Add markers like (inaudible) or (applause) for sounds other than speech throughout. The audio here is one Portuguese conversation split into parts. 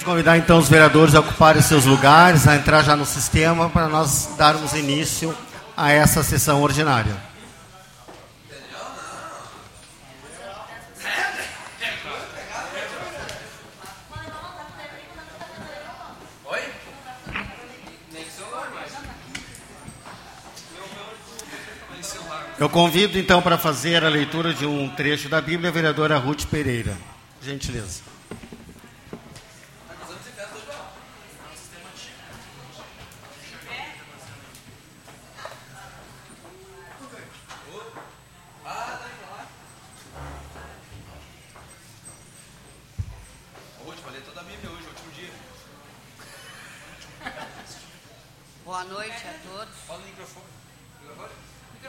Convidar então os vereadores a ocuparem seus lugares, a entrar já no sistema para nós darmos início a essa sessão ordinária. Eu convido então para fazer a leitura de um trecho da Bíblia a vereadora Ruth Pereira. Gentileza. Boa noite a todos. Fala no microfone.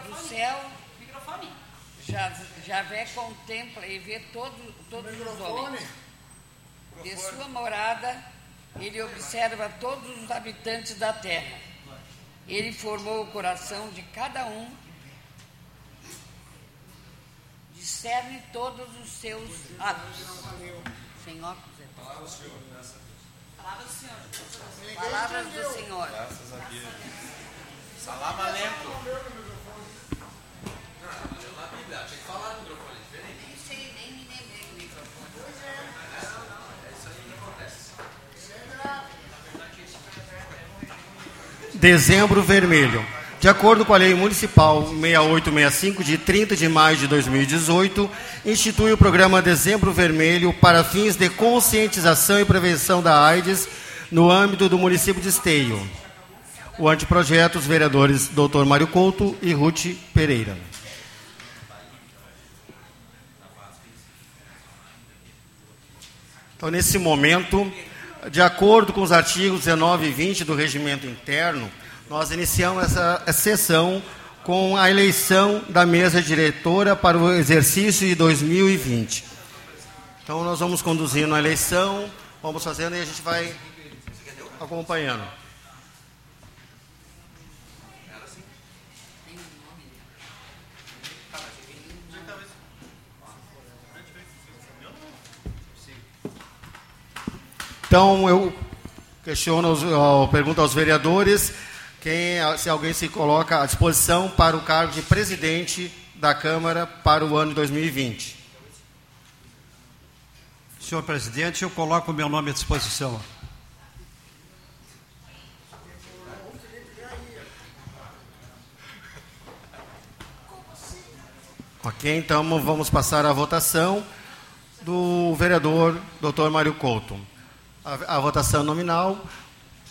No céu, Microfone. já, Javé contempla e vê todo, todos os homens. De sua morada, ele observa todos os habitantes da terra. Ele formou o coração de cada um, discerne todos os seus atos. Sem óculos, é bom. Palavra do Senhor. Palavras do Senhor. Salam aleikum. Nem sei, Dezembro Vermelho. De acordo com a Lei Municipal 6865, de 30 de maio de 2018, institui o programa Dezembro Vermelho para fins de conscientização e prevenção da AIDS no âmbito do município de Esteio. O anteprojeto, os vereadores Dr. Mário Couto e Ruth Pereira. Então, nesse momento, de acordo com os artigos 19 e 20 do regimento interno, nós iniciamos essa, sessão com a eleição da mesa diretora para o exercício de 2020. Então, nós vamos conduzindo a eleição, vamos fazendo e a gente vai acompanhando. Então, eu questiono, eu pergunto aos vereadores quem, se alguém se coloca à disposição para o cargo de presidente da Câmara para o ano de 2020. Senhor presidente, eu coloco o meu nome à disposição. Ok, então vamos passar à votação do vereador Dr. Mário Couto. A, a votação nominal.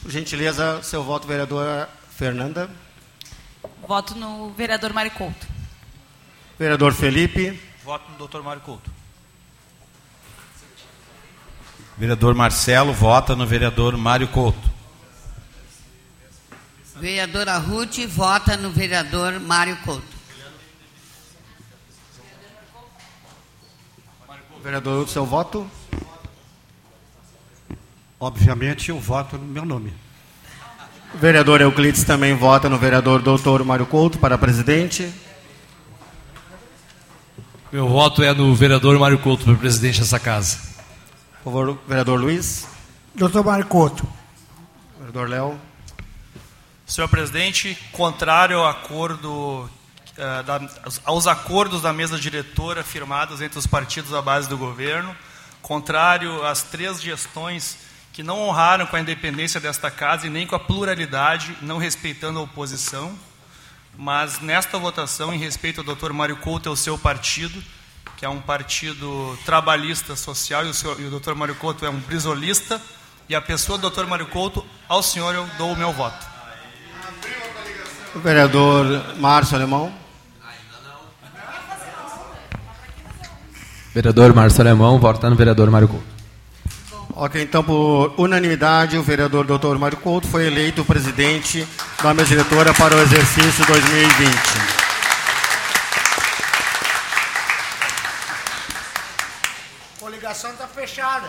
Por gentileza, seu voto, vereadora Fernanda. Voto no vereador Mário Couto. Vereador Felipe. Voto no Dr. Mário Couto. Vereador Marcelo vota no vereador Mário Couto. Vereadora Ruth vota no vereador Mário Couto. Vereador, seu voto. Obviamente, eu voto no meu nome. Vereador Euclides também vota no vereador Dr. Mário Couto para presidente. Meu voto é no vereador Mário Couto para presidente dessa casa. Por favor, vereador Luiz. Doutor Mário Couto. Vereador Léo. Senhor presidente, contrário ao acordo, eh, da- aos acordos da mesa diretora firmados entre os partidos da base do governo, contrário às três gestões que não honraram com a independência desta casa e nem com a pluralidade, não respeitando a oposição, mas nesta votação, em respeito ao Dr. Mário Couto e ao seu partido, que é um partido trabalhista social, e o, senhor, e o Dr. Mário Couto é um brisolista, e a pessoa do Dr. Mário Couto, ao senhor eu dou o meu voto. Vereador Márcio Alemão. Vereador Márcio Alemão, vota no vereador Mário Couto. Ok, então por unanimidade, o vereador Dr. Mário Couto foi eleito presidente da mesa diretora para o exercício 2020. Coligação está fechada.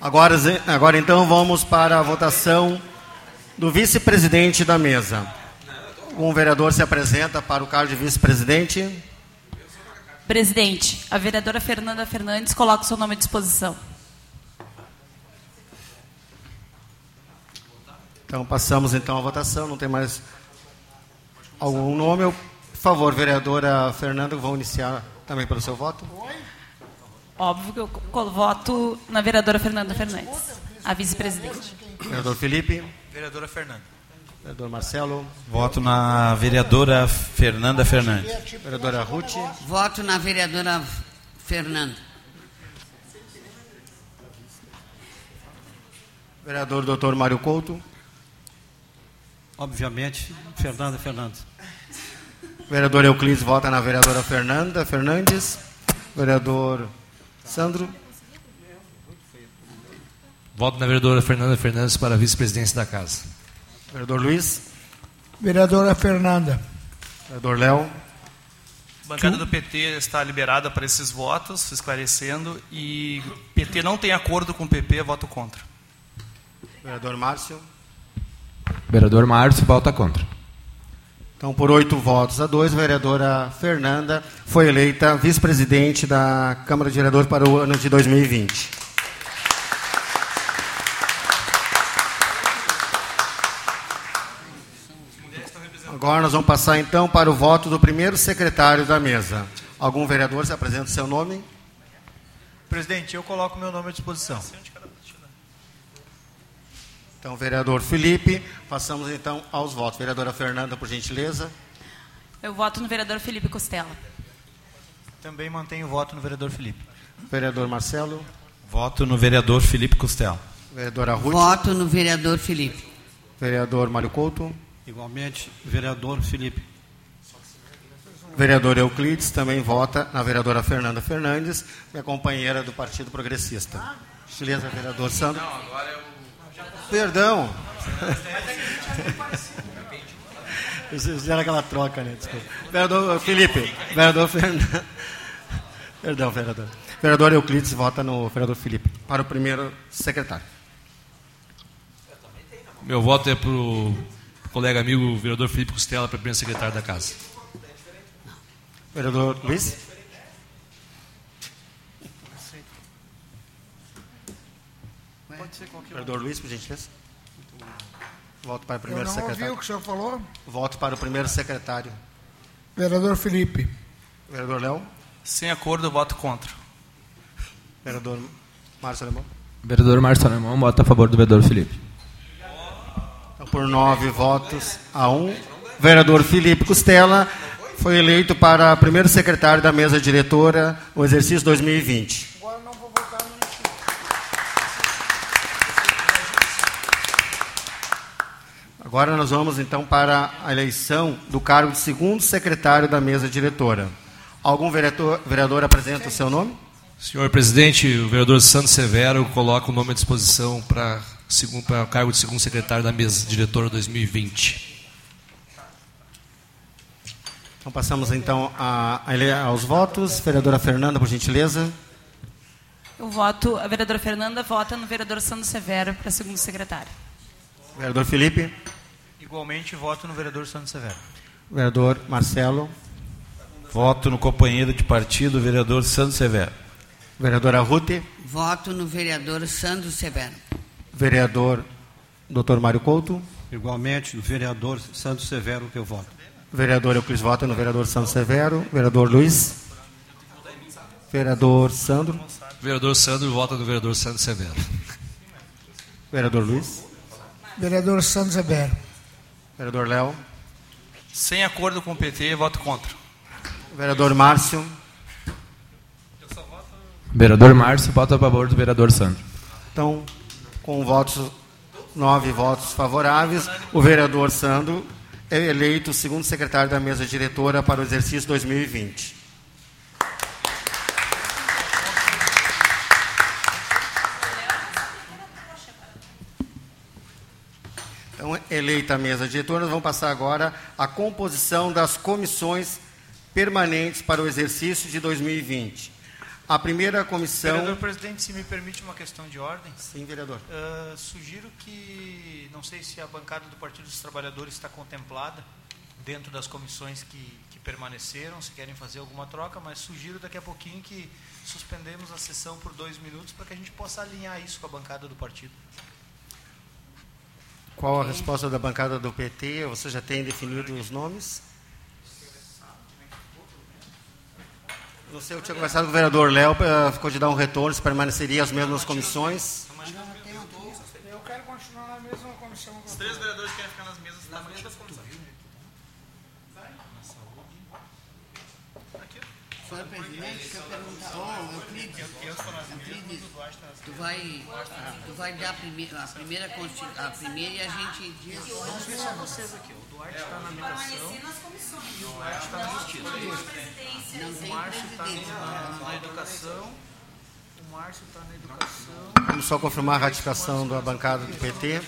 Agora, agora então vamos para a votação do vice-presidente da mesa. Um vereador se apresenta para o cargo de vice-presidente. Presidente, a vereadora Fernanda Fernandes coloca o seu nome à disposição. Então passamos então à votação, não tem mais algum nome. Eu, por favor, vereadora Fernanda, vão iniciar também pelo seu voto. Óbvio que eu voto na vereadora Fernanda Fernandes, a vice-presidente. Vereador Felipe, Vereadora Fernanda. vereador Marcelo, Voto na vereadora Fernanda Fernandes. vereadora Ruth, Voto na vereadora Fernanda. vereador doutor Mário Couto, Obviamente, Fernanda Fernandes. vereador Euclides vota na vereadora Fernanda Fernandes, vereador Sandro, Voto na vereadora Fernanda Fernandes para a vice-presidência da casa. vereador Luiz, Vereadora Fernanda. vereador Léo, A bancada do PT está liberada para esses votos, esclarecendo, e PT não tem acordo com o PP, voto contra. vereador Márcio. Vereador Márcio vota contra. Então, por oito votos a dois, a vereadora Fernanda foi eleita vice-presidente da Câmara de Vereadores para o ano de 2020. Agora nós vamos passar então para o voto do primeiro secretário da mesa. Algum vereador se apresenta o seu nome? Presidente, eu coloco meu nome à disposição. Então, vereador Felipe, passamos então aos votos. Vereadora Fernanda, por gentileza. Eu voto no vereador Felipe Costela. Também mantenho o voto no vereador Felipe. Vereador Marcelo. Voto no vereador Felipe Costela. Vereadora Ruth. Voto no vereador Felipe. Vereador Mário Couto. Igualmente, vereador Felipe. Vereador Euclides também vota na vereadora Fernanda Fernandes, minha companheira do Partido Progressista. Beleza, vereador Sandro? Não, agora eu... Perdão. (laughs) Vocês fizeram aquela troca, né? Desculpa. Vereador Felipe. Vereador Fernando. (laughs) Perdão, vereador. Vereador Euclides vota no vereador Felipe para o primeiro secretário. Meu voto é para o colega amigo vereador Felipe Costela para primeiro secretário da casa. Vereador Luiz? Vereador Luiz, por gentileza. Voto para o Eu primeiro não ouvi secretário. o que o senhor falou. Voto para o primeiro secretário. Vereador Felipe. Vereador Léo. Sem acordo, voto contra. Vereador Márcio Alemão. Vereador Márcio Alemão vota a favor do vereador Felipe. Então, por nove votos a um, vereador Felipe Costela foi eleito para primeiro secretário da mesa diretora o exercício 2020. Agora nós vamos então para a eleição do cargo de segundo secretário da mesa diretora. Algum vereador, vereador apresenta o seu nome? Senhor presidente, o vereador Santos Severo coloca o nome à disposição para, segundo, para o cargo de segundo secretário da mesa diretora 2020. Então passamos então a, a ele- aos votos. Vereadora Fernanda, por gentileza. Eu voto, a vereadora Fernanda vota no vereador Sandro Severo para segundo secretário. Vereador Felipe. Igualmente, voto no vereador Santos Severo. Vereador Marcelo. Voto no companheiro de partido, vereador Santos Severo. Vereadora Ruth. Voto no vereador Sandro Severo. Vereador Dr. Mário Couto. Igualmente, vereador Santos Severo que eu voto. Vereador Euclides vota no vereador Santos Severo. Vereador Luiz. Vereador Sandro. Vereador Sandro vota no vereador Santos Severo. Vereador Luiz. Vereador Santos Severo. Vereador Léo. Sem acordo com o PT, voto contra. Vereador Márcio. Vereador Márcio vota a favor do vereador Sandro. Então, com votos, nove votos favoráveis, o vereador Sandro é eleito segundo secretário da mesa diretora para o exercício 2020. Eleita a mesa diretora, nós vamos passar agora à composição das comissões permanentes para o exercício de 2020. A primeira comissão. Vereador presidente, se me permite uma questão de ordem. Sim, vereador. Ah, sugiro que, não sei se a bancada do Partido dos Trabalhadores está contemplada dentro das comissões que, que permaneceram, se querem fazer alguma troca, mas sugiro daqui a pouquinho que suspendemos a sessão por dois minutos para que a gente possa alinhar isso com a bancada do partido. Qual a resposta da bancada do PT? Você já tem definido os nomes? Não sei, eu tinha conversado com o vereador Léo, eh, ficou de dar um retorno, se permaneceria as mesmas comissões. Eu quero continuar na mesma comissão. Os três vereadores querem ficar nas mesas da mesma comissão. Senhor presidente, quer perguntar. Ô, Euclides, Euclides, tu vai, tu vai dar a primeira, a primeira, a primeira e a gente diz. Vamos ver só vocês aqui. O Duarte está na migração e o Duarte está na justiça. Não O tem Márcio está presidente. na, na educação. O Márcio está na educação. Vamos só confirmar a ratificação da bancada do PT.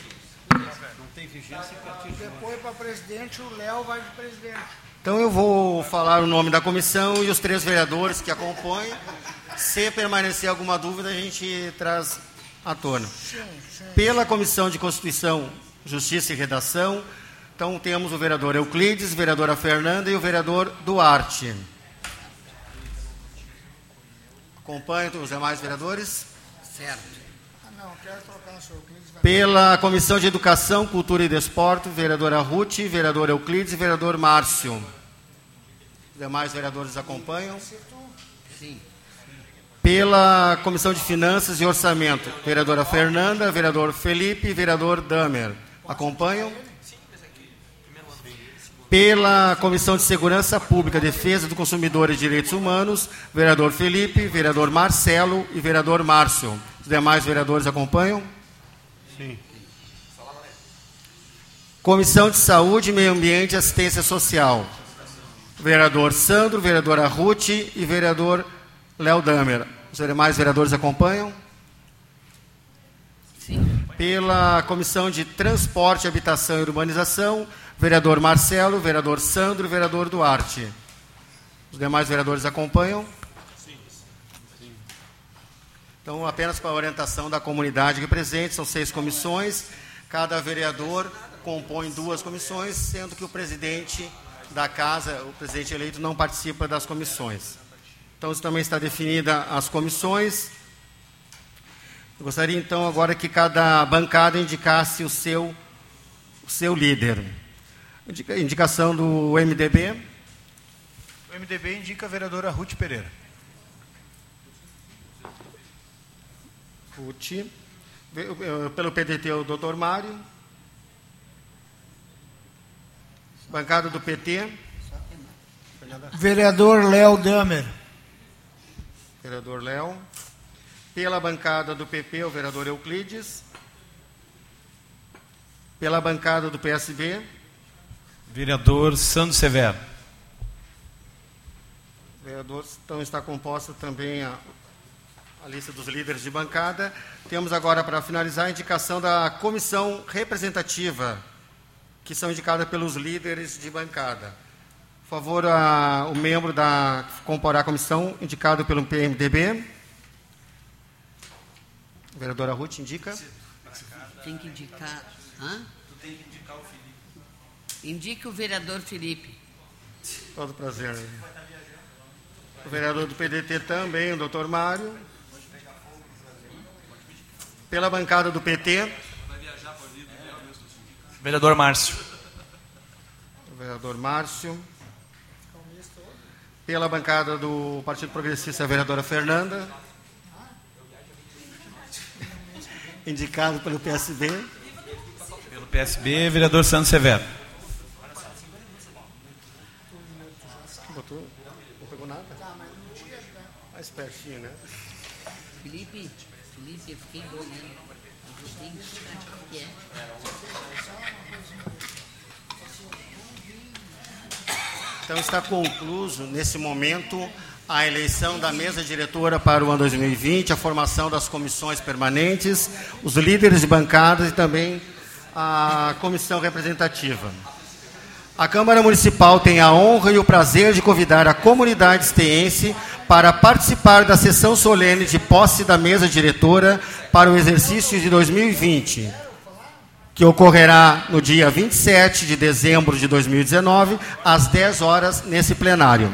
Não tem vigência partir de Depois, para presidente, o Léo vai de presidente. Então eu vou falar o nome da comissão e os três vereadores que acompanham. Se permanecer alguma dúvida, a gente traz à tona. Sim, sim. Pela Comissão de Constituição, Justiça e Redação, então temos o vereador Euclides, vereadora Fernanda e o vereador Duarte. Acompanham os demais vereadores? Certo. Ah, Pela Comissão de Educação, Cultura e Desporto, vereadora Ruth, vereador Euclides e vereador Márcio. Os demais vereadores acompanham. Sim. Pela Comissão de Finanças e Orçamento, vereadora Fernanda, vereador Felipe e vereador Damer. Acompanham? Pela Comissão de Segurança Pública, Defesa do Consumidor e Direitos Humanos, vereador Felipe, vereador Marcelo e vereador Márcio. Os demais vereadores acompanham? Sim. Comissão de Saúde, Meio Ambiente e Assistência Social. Vereador Sandro, vereadora Ruth e vereador Léo Damer. Os demais vereadores acompanham? Sim. Pela Comissão de Transporte, Habitação e Urbanização, vereador Marcelo, vereador Sandro e vereador Duarte. Os demais vereadores acompanham? Então, apenas para a orientação da comunidade aqui presente, são seis comissões. Cada vereador compõe duas comissões, sendo que o presidente da casa, o presidente eleito, não participa das comissões. Então, isso também está definida as comissões. Eu gostaria, então, agora que cada bancada indicasse o seu, o seu líder. Indica- Indicação do MDB. O MDB indica a vereadora Ruth Pereira. Ruth. Pelo PDT, o doutor Mário. Bancada do PT. Vereador Léo Damer. Vereador Léo. Pela bancada do PP, o vereador Euclides. Pela bancada do PSB, Vereador Sandro Severo. vereador, então está composta também a, a lista dos líderes de bancada. Temos agora, para finalizar, a indicação da comissão representativa, que são indicadas pelos líderes de bancada. Por favor, a- o membro da que comporá a comissão, indicado pelo PMDB. Vereadora Ruth indica. Tem que indicar. Hã? Indique o vereador Felipe. Todo prazer. O vereador do PDT também, o doutor Mário. Pela bancada do PT, Vereador Márcio. o vereador Márcio. Pela bancada do Partido Progressista, a vereadora Fernanda. Indicado pelo PSB. Pelo PSB, vereador Sandro Severo. Botou? Não pegou nada? Mais pertinho, né? Felipe, Felipe, eu fiquei doido. né? Eu tenho que é. Então está concluso, nesse momento, a eleição da mesa diretora para o ano 2020, a formação das comissões permanentes, os líderes de bancadas e também a comissão representativa. A Câmara Municipal tem a honra e o prazer de convidar a comunidade esteense para participar da sessão solene de posse da mesa diretora para o exercício de 2020 que ocorrerá no dia 27 de dezembro de 2019, às 10 horas, nesse plenário.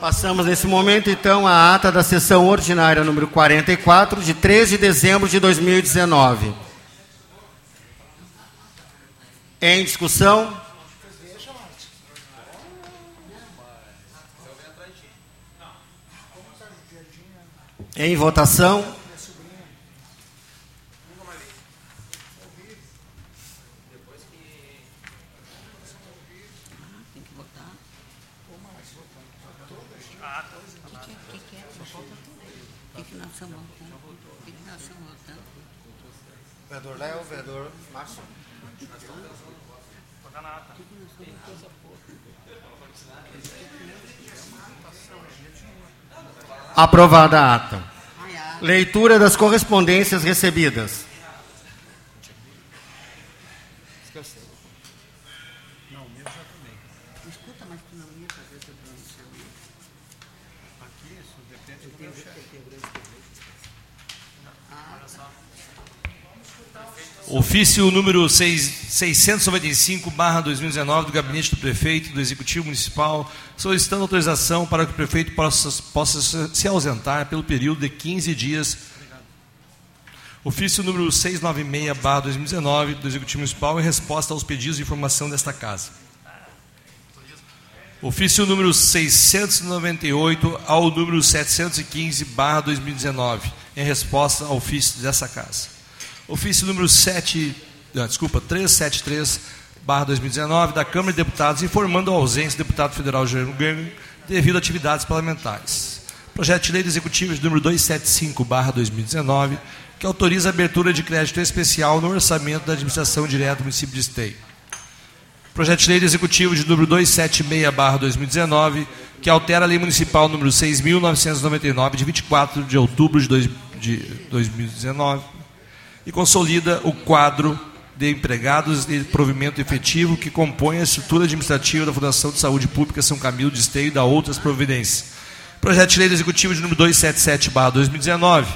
Passamos nesse momento, então, à ata da sessão ordinária número 44, de 3 de dezembro de 2019. Em discussão? Em votação? Tem que votar. O que, que, que é? O que, que nós estamos votando? O que, que nós estamos votando? Vereador Léo, vereador Márcio. Aprovada a ata. Leitura das correspondências recebidas. Não, o meu já tomei. Escuta, mas tu não ia fazer essa pronunciação. Aqui, isso depende do meu chefe. Ofício número 695-2019 do Gabinete do Prefeito do Executivo Municipal, solicitando autorização para que o prefeito possa, possa se ausentar pelo período de 15 dias. Ofício número 696-2019 do Executivo Municipal em resposta aos pedidos de informação desta Casa. Ofício número 698 ao número 715-2019, em resposta ao ofício dessa Casa. Ofício número 7, não, desculpa, 373, barra 2019, da Câmara de Deputados, informando a ausência do deputado federal Jerônimo Gang devido a atividades parlamentares. Projeto de lei do Executivo de número 275, barra 2019, que autoriza a abertura de crédito especial no orçamento da administração direta do município de Esteio. Projeto de lei Executivo de número 276, barra 2019, que altera a lei municipal número 6.999, de 24 de outubro de, dois, de 2019, e consolida o quadro de empregados e provimento efetivo que compõe a estrutura administrativa da Fundação de Saúde Pública São Camilo de Esteio e da outras providências. Projeto de lei Executivo de número 277, barra 2019,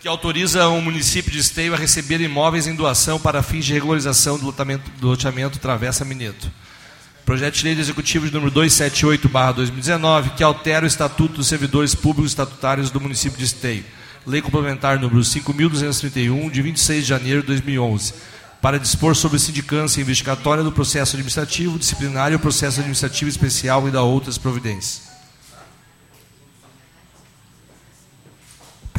que autoriza o município de Esteio a receber imóveis em doação para fins de regularização do loteamento, do loteamento Travessa Mineto. Projeto de lei Executivo de número 278/2019, que altera o Estatuto dos Servidores Públicos Estatutários do município de Esteio. Lei complementar número 5231 de 26 de janeiro de 2011, para dispor sobre sindicância investigatória do processo administrativo, disciplinário, processo administrativo especial e da outras providências.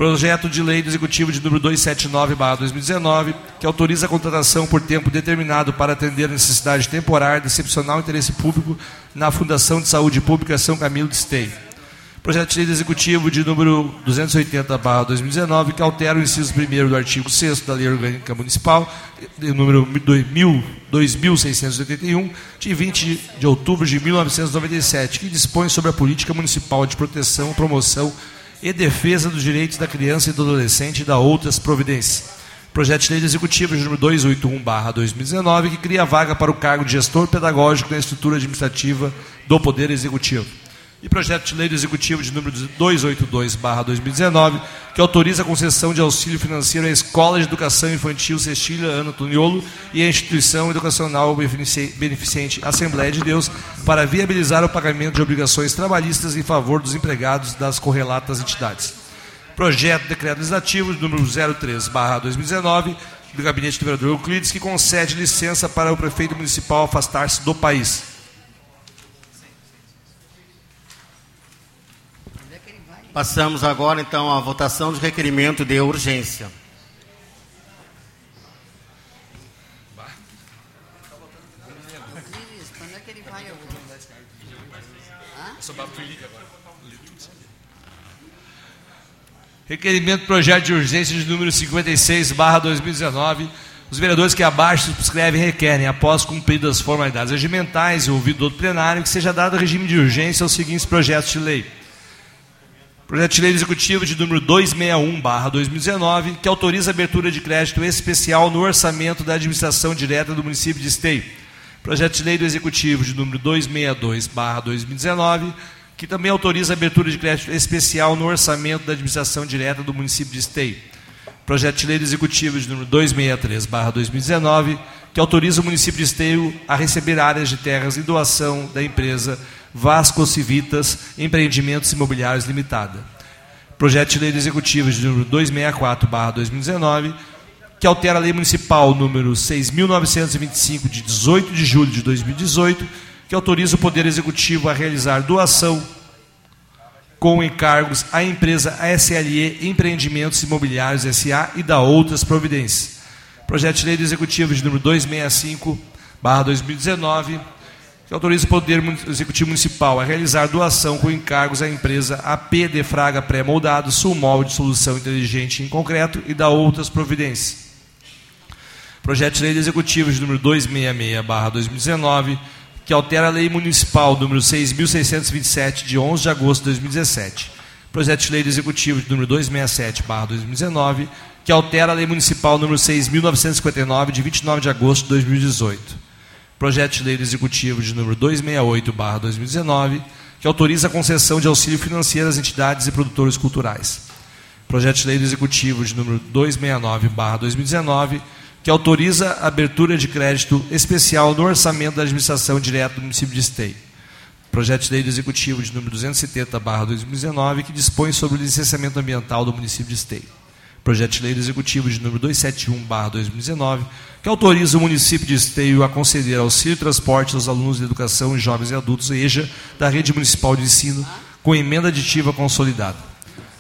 Projeto de lei do Executivo de número 279/2019, que autoriza a contratação por tempo determinado para atender a necessidade temporária de excepcional interesse público na Fundação de Saúde Pública São Camilo de Esteio. Projeto de lei do Executivo de número 280/2019, que altera o inciso 1 do artigo 6 da Lei Orgânica Municipal, de número 2000 2681, de 20 de outubro de 1997, que dispõe sobre a política municipal de proteção, promoção defesa dos direitos da criança e do adolescente e da outras providências. Projeto de lei de número 281/2019 que cria vaga para o cargo de gestor pedagógico na estrutura administrativa do Poder Executivo. E projeto de lei do Executivo de número 282/2019 que autoriza a concessão de auxílio financeiro à Escola de Educação Infantil Cecília Ana Toniolo e à instituição educacional beneficente Assembleia de Deus para viabilizar o pagamento de obrigações trabalhistas em favor dos empregados das correlatas entidades. Projeto de decreto legislativo de número 03/2019 do gabinete do vereador Euclides que concede licença para o prefeito municipal afastar-se do país. Passamos agora então à votação do requerimento de urgência. Requerimento projeto de urgência de número 56, barra 2019. Os vereadores que abaixo subscrevem requerem, após cumpridas as formalidades regimentais e ouvido do plenário, que seja dado regime de urgência aos seguintes projetos de lei. Projeto de lei executivo de número 261/2019, que autoriza a abertura de crédito especial no orçamento da administração direta do município de Esteio. Projeto de lei do executivo de número 262/2019, que também autoriza a abertura de crédito especial no orçamento da administração direta do município de Esteio. Projeto de lei do executivo de número 263/2019, que autoriza o município de Esteio a receber áreas de terras em doação da empresa Vasco Civitas Empreendimentos Imobiliários Limitada. Projeto de lei do Executivo de número 264/2019, que altera a Lei Municipal número 6.925, de 18 de julho de 2018, que autoriza o Poder Executivo a realizar doação com encargos à empresa ASLE Empreendimentos Imobiliários SA e da outras providências. Projeto de Lei do Executivo de número 265, barra 2019, que autoriza o Poder Executivo Municipal a realizar doação com encargos à empresa AP de Fraga Pré-Moldado, Sulmol de Solução Inteligente em Concreto e da outras providências. Projeto de Lei do Executivo de número 266, barra 2019, que altera a Lei Municipal número 6.627, de 11 de agosto de 2017. Projeto de Lei do Executivo de número 267, barra 2019, que altera a Lei Municipal número 6.959, de 29 de agosto de 2018. Projeto de Lei Executivo de número 268, barra 2019, que autoriza a concessão de auxílio financeiro às entidades e produtores culturais. Projeto de Lei Executivo de número 269, barra 2019, que autoriza a abertura de crédito especial no orçamento da administração direta do município de Esteio. Projeto de lei Executivo de número 270/2019 que dispõe sobre o licenciamento ambiental do município de Esteio. Projeto de lei Executivo de número 271/2019 que autoriza o município de Esteio a conceder auxílio e transporte aos alunos de educação, jovens e adultos EJA da rede municipal de ensino com emenda aditiva consolidada.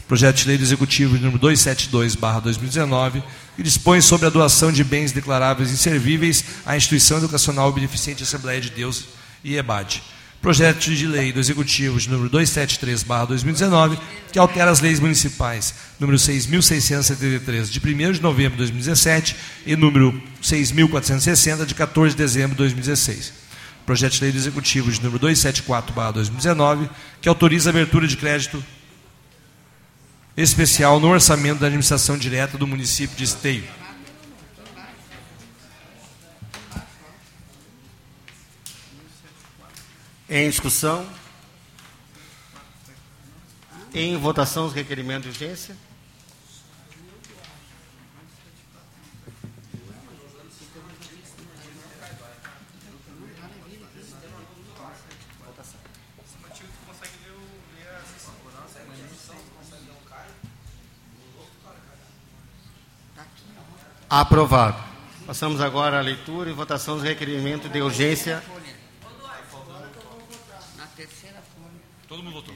Projeto de lei Executivo de número 272/2019 que dispõe sobre a doação de bens declaráveis inservíveis à instituição educacional beneficente Assembleia de Deus e EBAD. Projeto de lei do Executivo de número 273/2019, que altera as leis municipais número 6673 de 1 de novembro de 2017 e número 6460 de 14 de dezembro de 2016. Projeto de lei do Executivo de número 274/2019, que autoriza a abertura de crédito especial no orçamento da administração direta do município de Esteio. Em discussão. Em votação, os requerimentos de urgência. Aprovado. Passamos agora à leitura e votação do requerimento de urgência. Na terceira folha. Todo mundo votou.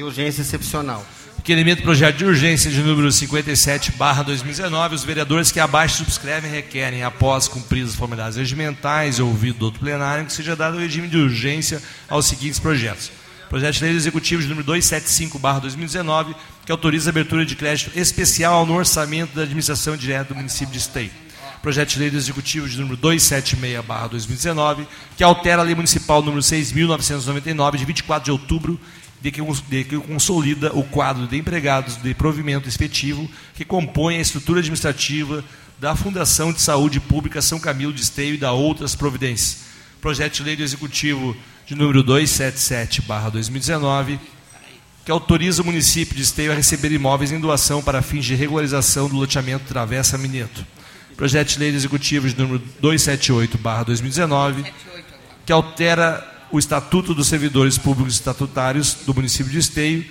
De urgência excepcional. Requerimento projeto de urgência de número 57, barra 2019. Os vereadores que abaixo subscrevem requerem, após cumpridas as formalidades regimentais e ouvido do outro plenário, que seja dado o regime de urgência aos seguintes projetos. Projeto de lei executivo de número 275, barra 2019, que autoriza a abertura de crédito especial no orçamento da administração direta do município de Esteio. Projeto de lei do executivo de número 276, barra 2019, que altera a lei municipal número 6.999, de 24 de outubro, de que, de que consolida o quadro de empregados de provimento efetivo que compõe a estrutura administrativa da Fundação de Saúde Pública São Camilo de Esteio e da outras providências. Projeto de lei do executivo de número 277, barra 2019, que autoriza o município de Esteio a receber imóveis em doação para fins de regularização do loteamento Travessa Mineto. Projeto de lei executivo de número 278, barra 2019, que altera o Estatuto dos Servidores Públicos Estatutários do município de Esteio,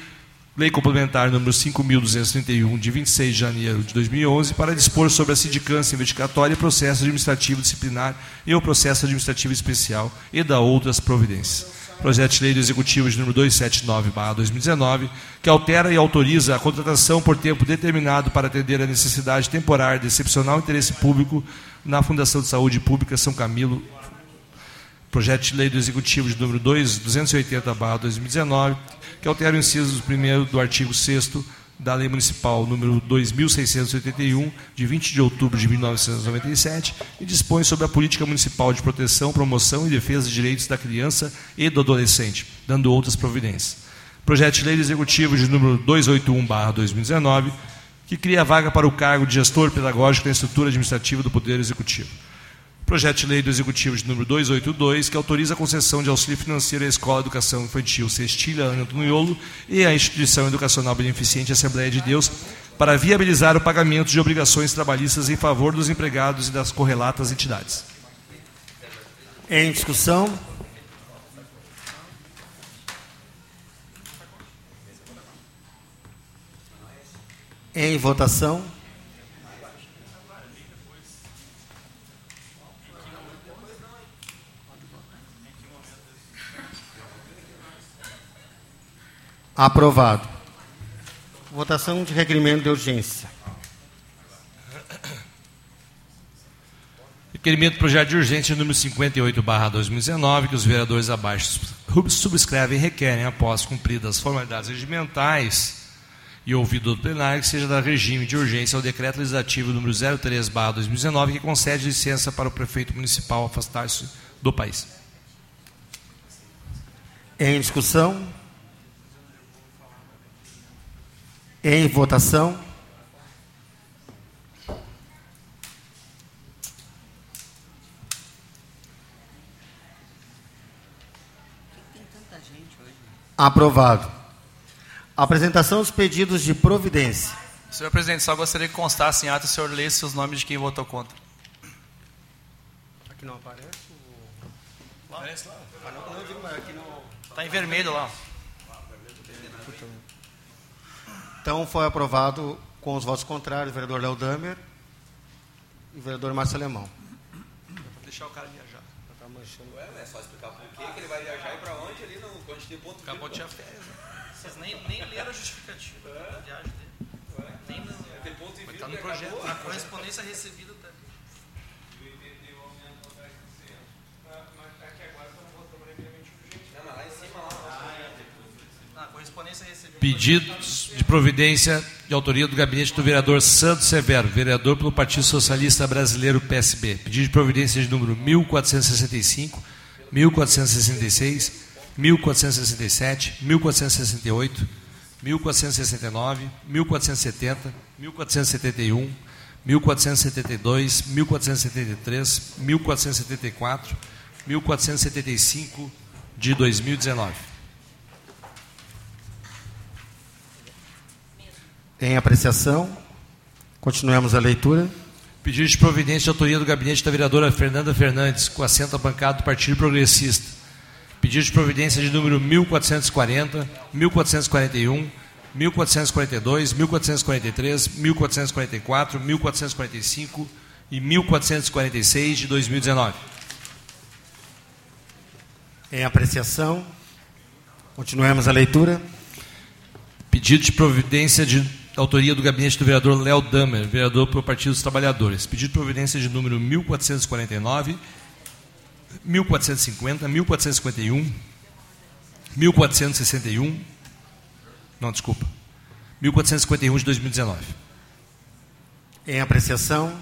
Lei Complementar número 5.231, de 26 de janeiro de 2011, para dispor sobre a sindicância investigatória, processo administrativo disciplinar e o processo administrativo especial e da outras providências. Projeto de lei do Executivo de número 279/2019, que altera e autoriza a contratação por tempo determinado para atender a necessidade temporária de excepcional interesse público na Fundação de Saúde Pública São Camilo. Projeto de lei do Executivo de número 280/2019, que altera o inciso 1 do artigo 6 da Lei Municipal número 2681, de 20 de outubro de 1997, e dispõe sobre a política municipal de proteção, promoção e defesa de direitos da criança e do adolescente, dando outras providências. Projeto de lei executivo de número 281/2019, que cria vaga para o cargo de gestor pedagógico da estrutura administrativa do Poder Executivo. Projeto de lei do Executivo de número 282, que autoriza a concessão de auxílio financeiro à Escola de Educação Infantil Cestilha Antoniolo e à Instituição Educacional Beneficente Assembleia de Deus para viabilizar o pagamento de obrigações trabalhistas em favor dos empregados e das correlatas entidades. Em discussão. Em votação. Aprovado. Votação de requerimento de urgência. Requerimento do projeto de urgência número 58, barra 2019, que os vereadores abaixo subscrevem e requerem, após cumpridas as formalidades regimentais e ouvido do plenário, que seja da regime de urgência ao decreto legislativo número 03, barra 2019, que concede licença para o prefeito municipal afastar-se do país. Em discussão? Em votação? Aprovado. Apresentação dos pedidos de providência. Senhor presidente, só gostaria que constasse em ato o senhor lesse os nomes de quem votou contra. Aqui não aparece. Aparece lá. Não, não, digo, mas aqui não... Está em vermelho lá. Então foi aprovado com os votos contrários, o vereador Léo Damer e o vereador Márcio Alemão. Vou deixar o cara viajar. Tá manchando. Ué, é só explicar por que que ele vai viajar e para onde ali no onde tem ponto Acabou de férias. Né? Vocês nem, nem leram a justificativa da viagem dele. Nem no, Tem ponto e Mas tá no projeto. A correspondência recebida tá. Não, mas lá em cima lá. Ah, a correspondência recebida. Pedidos de providência de autoria do gabinete do vereador Santos Severo, vereador pelo Partido Socialista Brasileiro PSB. Pedido de providência de número 1465, 1466, 1467, 1468, 1469, 1470, 1471, 1472, 1473, 1474, 1475 de 2019. Em apreciação. Continuemos a leitura. Pedido de providência de autoria do gabinete da vereadora Fernanda Fernandes, com assento à bancada do Partido Progressista. Pedido de providência de número 1440, 1441, 1442, 1443, 1444, 1445 e 1446 de 2019. Em apreciação. Continuemos a leitura. Pedido de providência de autoria do gabinete do vereador Léo Damer, vereador pelo Partido dos Trabalhadores. Pedido de providência de número 1449, 1450, 1451, 1461, não, desculpa, 1451 de 2019. Em apreciação.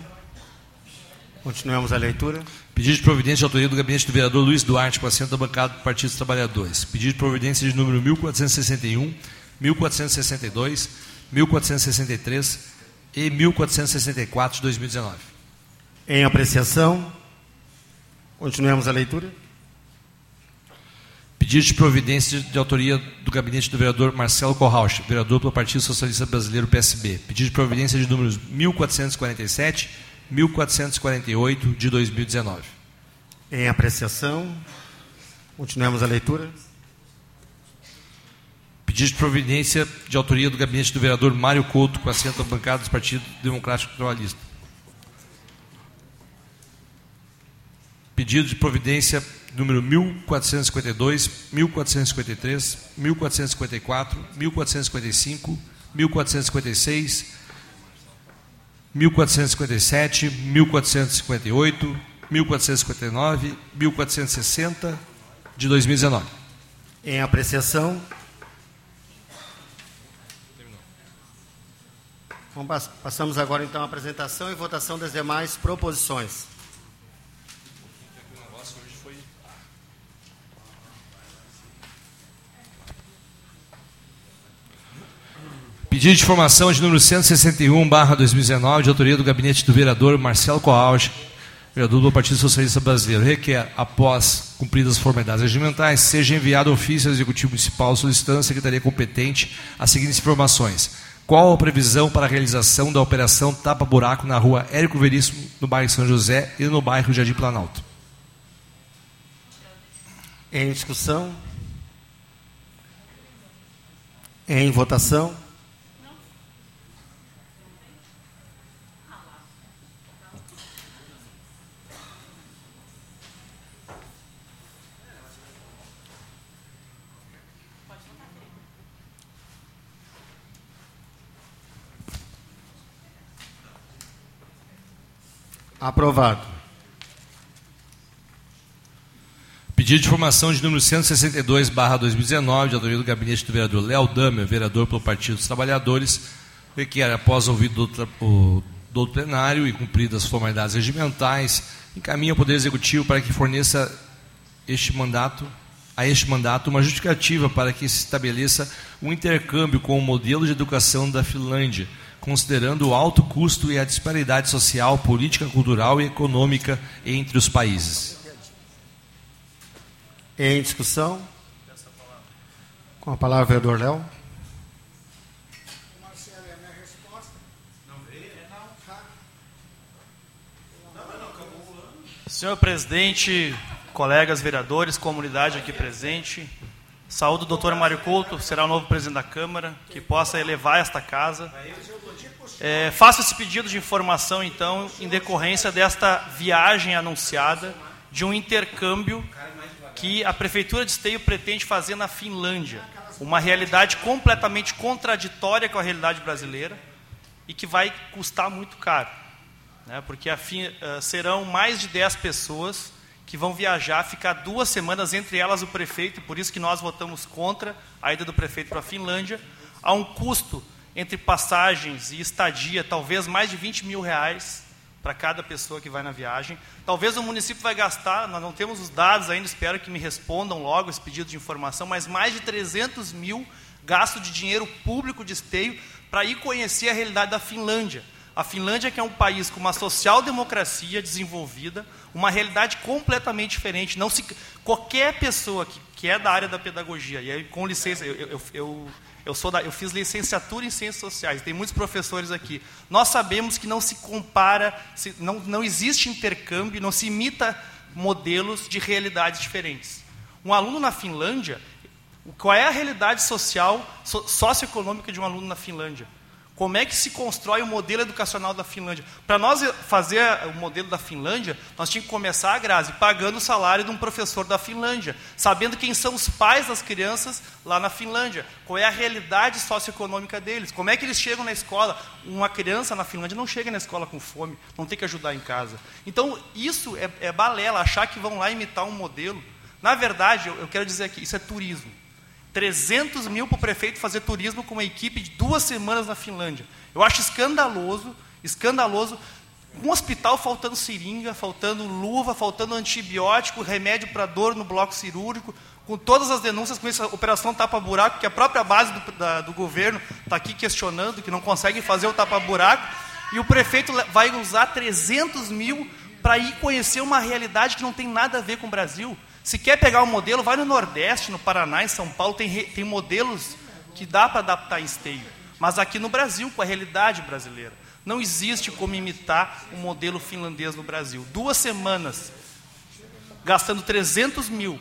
Continuemos a leitura. Pedido de providência de autoria do gabinete do vereador Luiz Duarte, com assento da bancada do Partido dos Trabalhadores. Pedido de providência de número 1461, 1462, 1463 e 1464 de 2019. Em apreciação. Continuemos a leitura. Pedido de providência de autoria do gabinete do vereador Marcelo Corrauch, vereador pelo Partido Socialista Brasileiro PSB. Pedido de providência de números 1447, 1448 de 2019. Em apreciação. Continuemos a leitura. Pedido de providência de autoria do gabinete do vereador Mário Couto, com assento à bancada do Partido Democrático Trabalhista. Pedido de providência número 1452, 1453, 1454, 1455, 1456, 1457, 1458, 1459, 1460 de 2019. Em apreciação. Vamos pass- Passamos agora então à apresentação e votação das demais proposições. Pedido de informação de número 161, barra 2019, de autoria do gabinete do vereador Marcelo Coauch, vereador do Partido Socialista Brasileiro, requer, após cumpridas as formalidades regimentais, seja enviado ofício ao Executivo Municipal solicitando à Secretaria competente as seguintes informações. Qual a previsão para a realização da operação Tapa Buraco na rua Érico Veríssimo, no bairro São José e no bairro Jardim Planalto? Em discussão. Em votação. Aprovado. Pedido de informação de número 162, barra 2019, de autoria do gabinete do vereador Léo Damer, vereador pelo Partido dos Trabalhadores, requer, após ouvido do, do plenário e cumpridas as formalidades regimentais, encaminha ao Poder Executivo para que forneça este mandato, a este mandato uma justificativa para que se estabeleça um intercâmbio com o modelo de educação da Finlândia, considerando o alto custo e a disparidade social, política, cultural e econômica entre os países. Em discussão? Com a palavra, vereador Léo. Senhor presidente, colegas vereadores, comunidade aqui presente, saúde o doutor Mário Couto, será o novo presidente da Câmara, que possa elevar esta casa. É, faço esse pedido de informação, então, em decorrência desta viagem anunciada de um intercâmbio que a Prefeitura de Esteio pretende fazer na Finlândia. Uma realidade completamente contraditória com a realidade brasileira e que vai custar muito caro. Né? Porque uh, serão mais de 10 pessoas que vão viajar, ficar duas semanas, entre elas o prefeito, e por isso que nós votamos contra a ida do prefeito para a Finlândia, a um custo entre passagens e estadia, talvez mais de 20 mil reais para cada pessoa que vai na viagem. Talvez o município vai gastar, nós não temos os dados ainda, espero que me respondam logo esse pedido de informação, mas mais de 300 mil gasto de dinheiro público de esteio para ir conhecer a realidade da Finlândia. A Finlândia que é um país com uma social-democracia desenvolvida, uma realidade completamente diferente. Não se, qualquer pessoa que, que é da área da pedagogia, e aí, com licença, eu, eu, eu eu, sou da, eu fiz licenciatura em Ciências Sociais, tem muitos professores aqui. Nós sabemos que não se compara, se, não, não existe intercâmbio, não se imita modelos de realidades diferentes. Um aluno na Finlândia, qual é a realidade social, so, socioeconômica de um aluno na Finlândia? Como é que se constrói o modelo educacional da Finlândia? Para nós fazer o modelo da Finlândia, nós tínhamos que começar a Grazi pagando o salário de um professor da Finlândia, sabendo quem são os pais das crianças lá na Finlândia, qual é a realidade socioeconômica deles, como é que eles chegam na escola. Uma criança na Finlândia não chega na escola com fome, não tem que ajudar em casa. Então, isso é, é balela, achar que vão lá imitar um modelo. Na verdade, eu, eu quero dizer aqui, isso é turismo. 300 mil para o prefeito fazer turismo com uma equipe de duas semanas na Finlândia. Eu acho escandaloso, escandaloso, um hospital faltando seringa, faltando luva, faltando antibiótico, remédio para dor no bloco cirúrgico, com todas as denúncias com essa operação tapa-buraco, que a própria base do, da, do governo está aqui questionando, que não consegue fazer o tapa-buraco, e o prefeito vai usar 300 mil para ir conhecer uma realidade que não tem nada a ver com o Brasil. Se quer pegar um modelo, vai no Nordeste, no Paraná, em São Paulo, tem, tem modelos que dá para adaptar em esteio. Mas aqui no Brasil, com a realidade brasileira, não existe como imitar o um modelo finlandês no Brasil. Duas semanas, gastando 300 mil,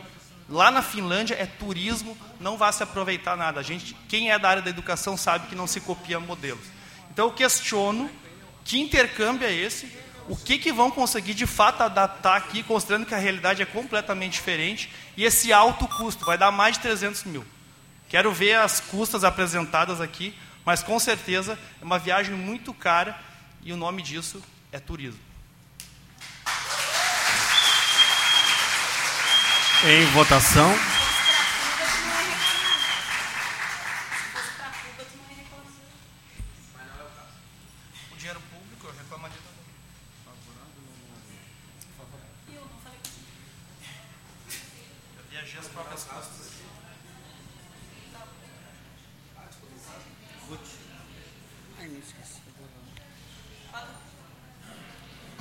lá na Finlândia é turismo, não vai se aproveitar nada. A gente, quem é da área da educação sabe que não se copia modelos. Então eu questiono que intercâmbio é esse o que, que vão conseguir de fato adaptar aqui, considerando que a realidade é completamente diferente, e esse alto custo vai dar mais de 300 mil. Quero ver as custas apresentadas aqui, mas com certeza é uma viagem muito cara e o nome disso é turismo. Em votação.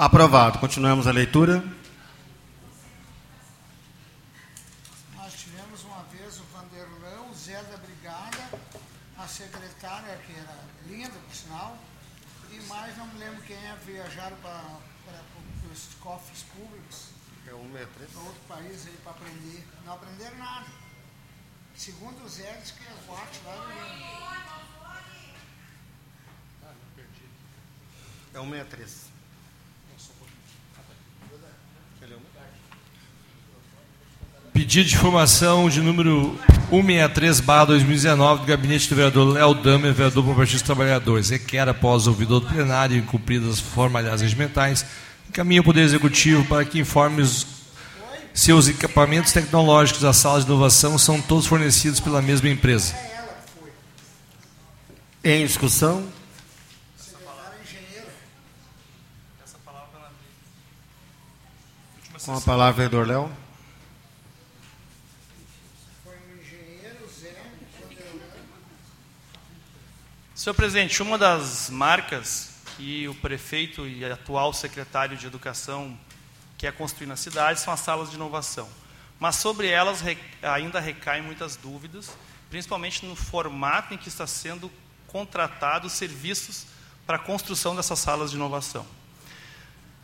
Aprovado. Continuamos a leitura. Nós tivemos uma vez o Vanderlão, o Zé da Brigada, a secretária, que era linda, por sinal, e mais não me lembro quem é, viajaram para, para os cofres públicos. É um metro. Para outro país aí para aprender. Não aprenderam nada. Segundo o Zé, diz que as botes lá não É um 63. Pedido de informação de número 163, barra 2019, do gabinete do vereador Léo Damer, vereador para o Partido dos Trabalhadores. Requer, após ouvido do plenário e cumpridas as formalidades regimentais, Encaminha o Poder Executivo para que informe os seus equipamentos tecnológicos da sala de inovação são todos fornecidos pela mesma empresa. Em discussão? Com a palavra, vereador Léo. Senhor presidente, uma das marcas que o prefeito e atual secretário de Educação quer construir na cidade são as salas de inovação. Mas sobre elas ainda recaem muitas dúvidas, principalmente no formato em que está sendo contratados serviços para a construção dessas salas de inovação.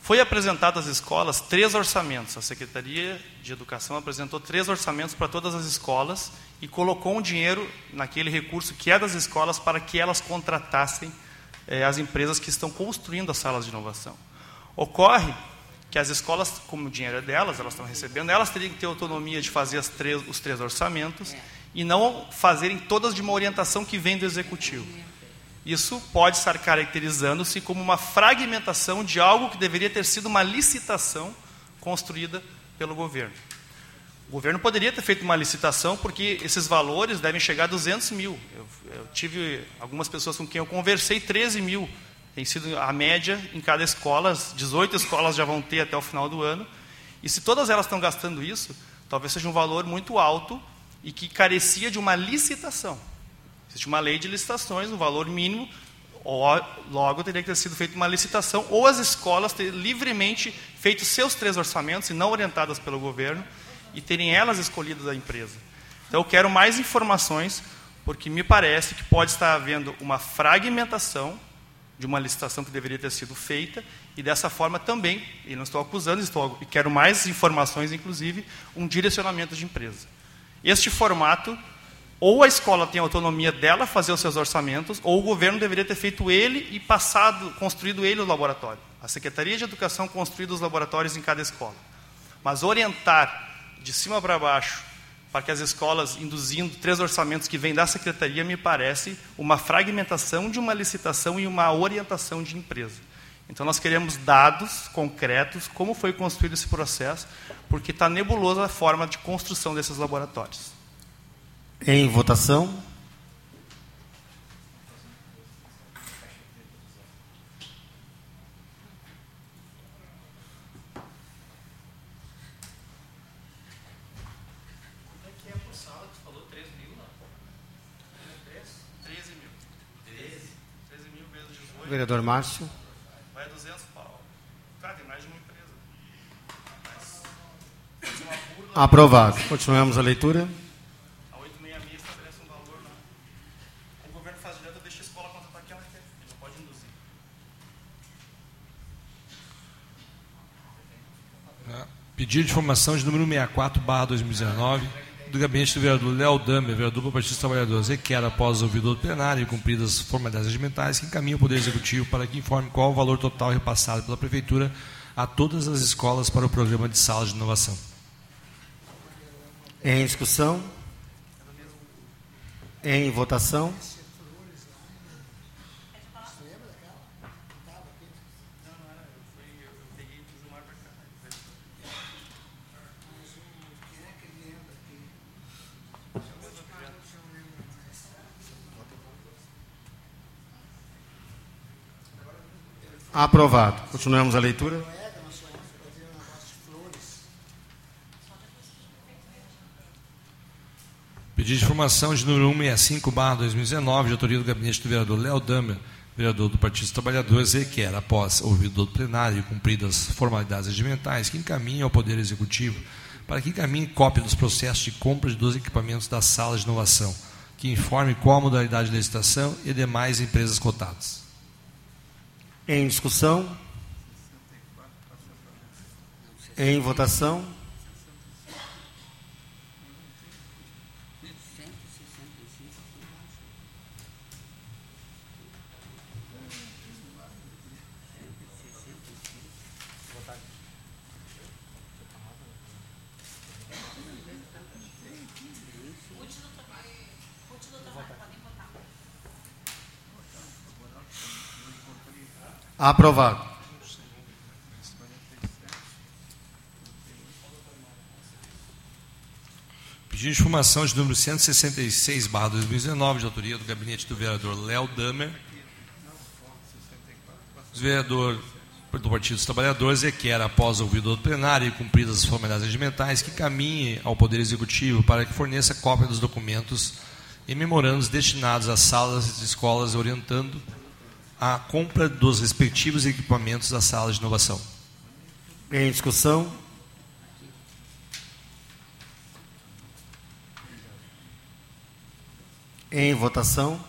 Foi apresentado às escolas três orçamentos. A Secretaria de Educação apresentou três orçamentos para todas as escolas e colocou um dinheiro naquele recurso que é das escolas para que elas contratassem eh, as empresas que estão construindo as salas de inovação. Ocorre que as escolas, como o dinheiro é delas, elas estão recebendo, elas teriam que ter autonomia de fazer três, os três orçamentos e não fazerem todas de uma orientação que vem do executivo. Isso pode estar caracterizando-se como uma fragmentação de algo que deveria ter sido uma licitação construída pelo governo. O governo poderia ter feito uma licitação porque esses valores devem chegar a 200 mil. Eu, eu tive algumas pessoas com quem eu conversei, 13 mil. Tem sido a média em cada escola, 18 escolas já vão ter até o final do ano. E se todas elas estão gastando isso, talvez seja um valor muito alto e que carecia de uma licitação. Existe uma lei de licitações, um valor mínimo, logo teria que ter sido feita uma licitação, ou as escolas terem livremente feito seus três orçamentos, e não orientadas pelo governo, e terem elas escolhido a empresa. Então eu quero mais informações, porque me parece que pode estar havendo uma fragmentação de uma licitação que deveria ter sido feita, e dessa forma também, e não estou acusando, estou, e quero mais informações, inclusive, um direcionamento de empresa. Este formato ou a escola tem autonomia dela fazer os seus orçamentos, ou o governo deveria ter feito ele e passado, construído ele o laboratório. A Secretaria de Educação construído os laboratórios em cada escola. Mas orientar de cima para baixo para que as escolas induzindo três orçamentos que vêm da secretaria me parece uma fragmentação de uma licitação e uma orientação de empresa. Então nós queremos dados concretos como foi construído esse processo, porque está nebulosa a forma de construção desses laboratórios. Em votação. Vereador Márcio. Vai 200 pau. Cara, tem mais de uma empresa. Mas... Aprovado. Continuamos a leitura. Pedido de informação de número 64, barra 2019, do gabinete do vereador Léo Damer, vereador do Partido dos Trabalhadores, requer, após o ouvido do plenário e cumpridas as formalidades regimentais, que encaminhe o Poder Executivo para que informe qual o valor total repassado pela Prefeitura a todas as escolas para o programa de salas de inovação. Em discussão? Em votação? Aprovado. Continuamos a leitura. Pedido de informação de número 165, barra 2019, de autoria do gabinete do vereador Léo Damer, vereador do Partido dos Trabalhadores, requer, após ouvido do plenário e cumpridas formalidades regimentais, que encaminhe ao Poder Executivo para que encaminhe cópia dos processos de compra de dois equipamentos da sala de inovação, que informe qual a modalidade de licitação e demais empresas cotadas. Em discussão? Em votação? Aprovado. Pedido de informação de número 166, barra 2019, de autoria do gabinete do vereador Léo Damer. Vereador do Partido dos Trabalhadores requer, após ouvido do plenário e cumpridas as formalidades regimentais, que caminhe ao Poder Executivo para que forneça cópia dos documentos e memorandos destinados às salas e escolas, orientando a compra dos respectivos equipamentos das salas de inovação. Em discussão? Em votação?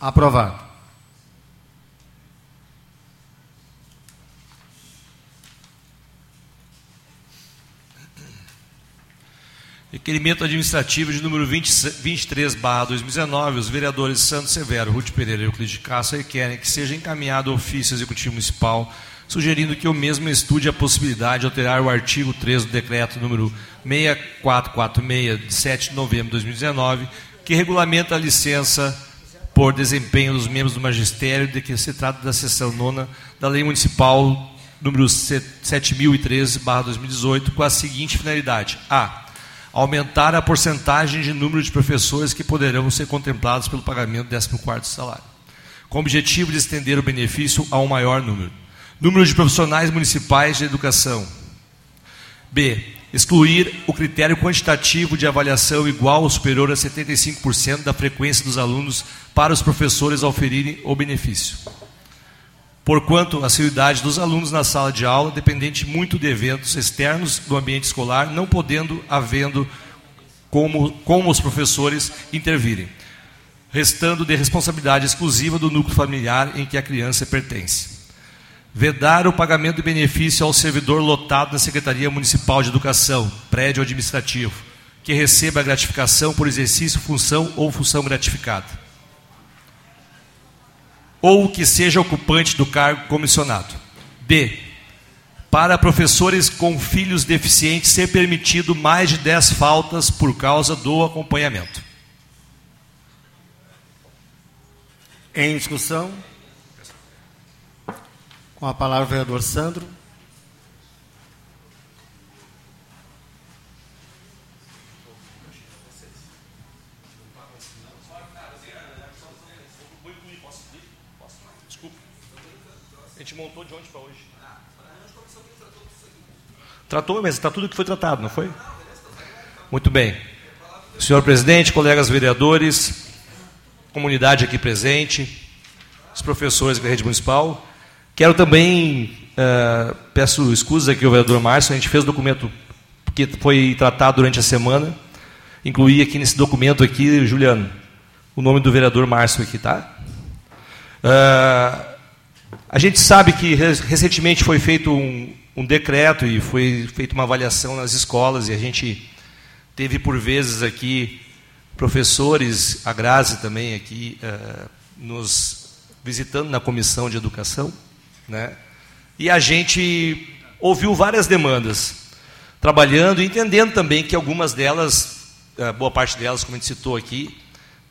Aprovado. Requerimento administrativo de número 20, 23, barra 2019, os vereadores Santos Severo, Ruth Pereira e Euclides de Castro requerem que seja encaminhado ao ofício executivo municipal, sugerindo que o mesmo estude a possibilidade de alterar o artigo 3 do decreto número 6446, de 7 de novembro de 2019, que regulamenta a licença por desempenho dos membros do magistério, de que se trata da seção nona da Lei Municipal número 7013, barra 2018, com a seguinte finalidade. A aumentar a porcentagem de número de professores que poderão ser contemplados pelo pagamento do 14º salário, com o objetivo de estender o benefício a um maior número. Número de profissionais municipais de educação. B. Excluir o critério quantitativo de avaliação igual ou superior a 75% da frequência dos alunos para os professores oferirem o benefício porquanto a assiduidade dos alunos na sala de aula dependente muito de eventos externos do ambiente escolar, não podendo, havendo como, como os professores intervirem, restando de responsabilidade exclusiva do núcleo familiar em que a criança pertence. Vedar o pagamento de benefício ao servidor lotado na Secretaria Municipal de Educação, prédio administrativo, que receba a gratificação por exercício, função ou função gratificada ou que seja ocupante do cargo comissionado. D. Para professores com filhos deficientes ser permitido mais de 10 faltas por causa do acompanhamento. Em discussão? Com a palavra o vereador Sandro. gente montou de ontem para hoje. Tratou, mas está tudo que foi tratado, não foi? Muito bem. Senhor presidente, colegas vereadores, comunidade aqui presente, os professores da rede municipal, quero também, uh, peço escusas aqui ao vereador Márcio, a gente fez documento que foi tratado durante a semana, incluí aqui nesse documento aqui, Juliano, o nome do vereador Márcio aqui, tá? Uh, a gente sabe que recentemente foi feito um, um decreto e foi feita uma avaliação nas escolas e a gente teve por vezes aqui professores, a Grazi também aqui, uh, nos visitando na comissão de educação, né? E a gente ouviu várias demandas, trabalhando e entendendo também que algumas delas, uh, boa parte delas, como a gente citou aqui,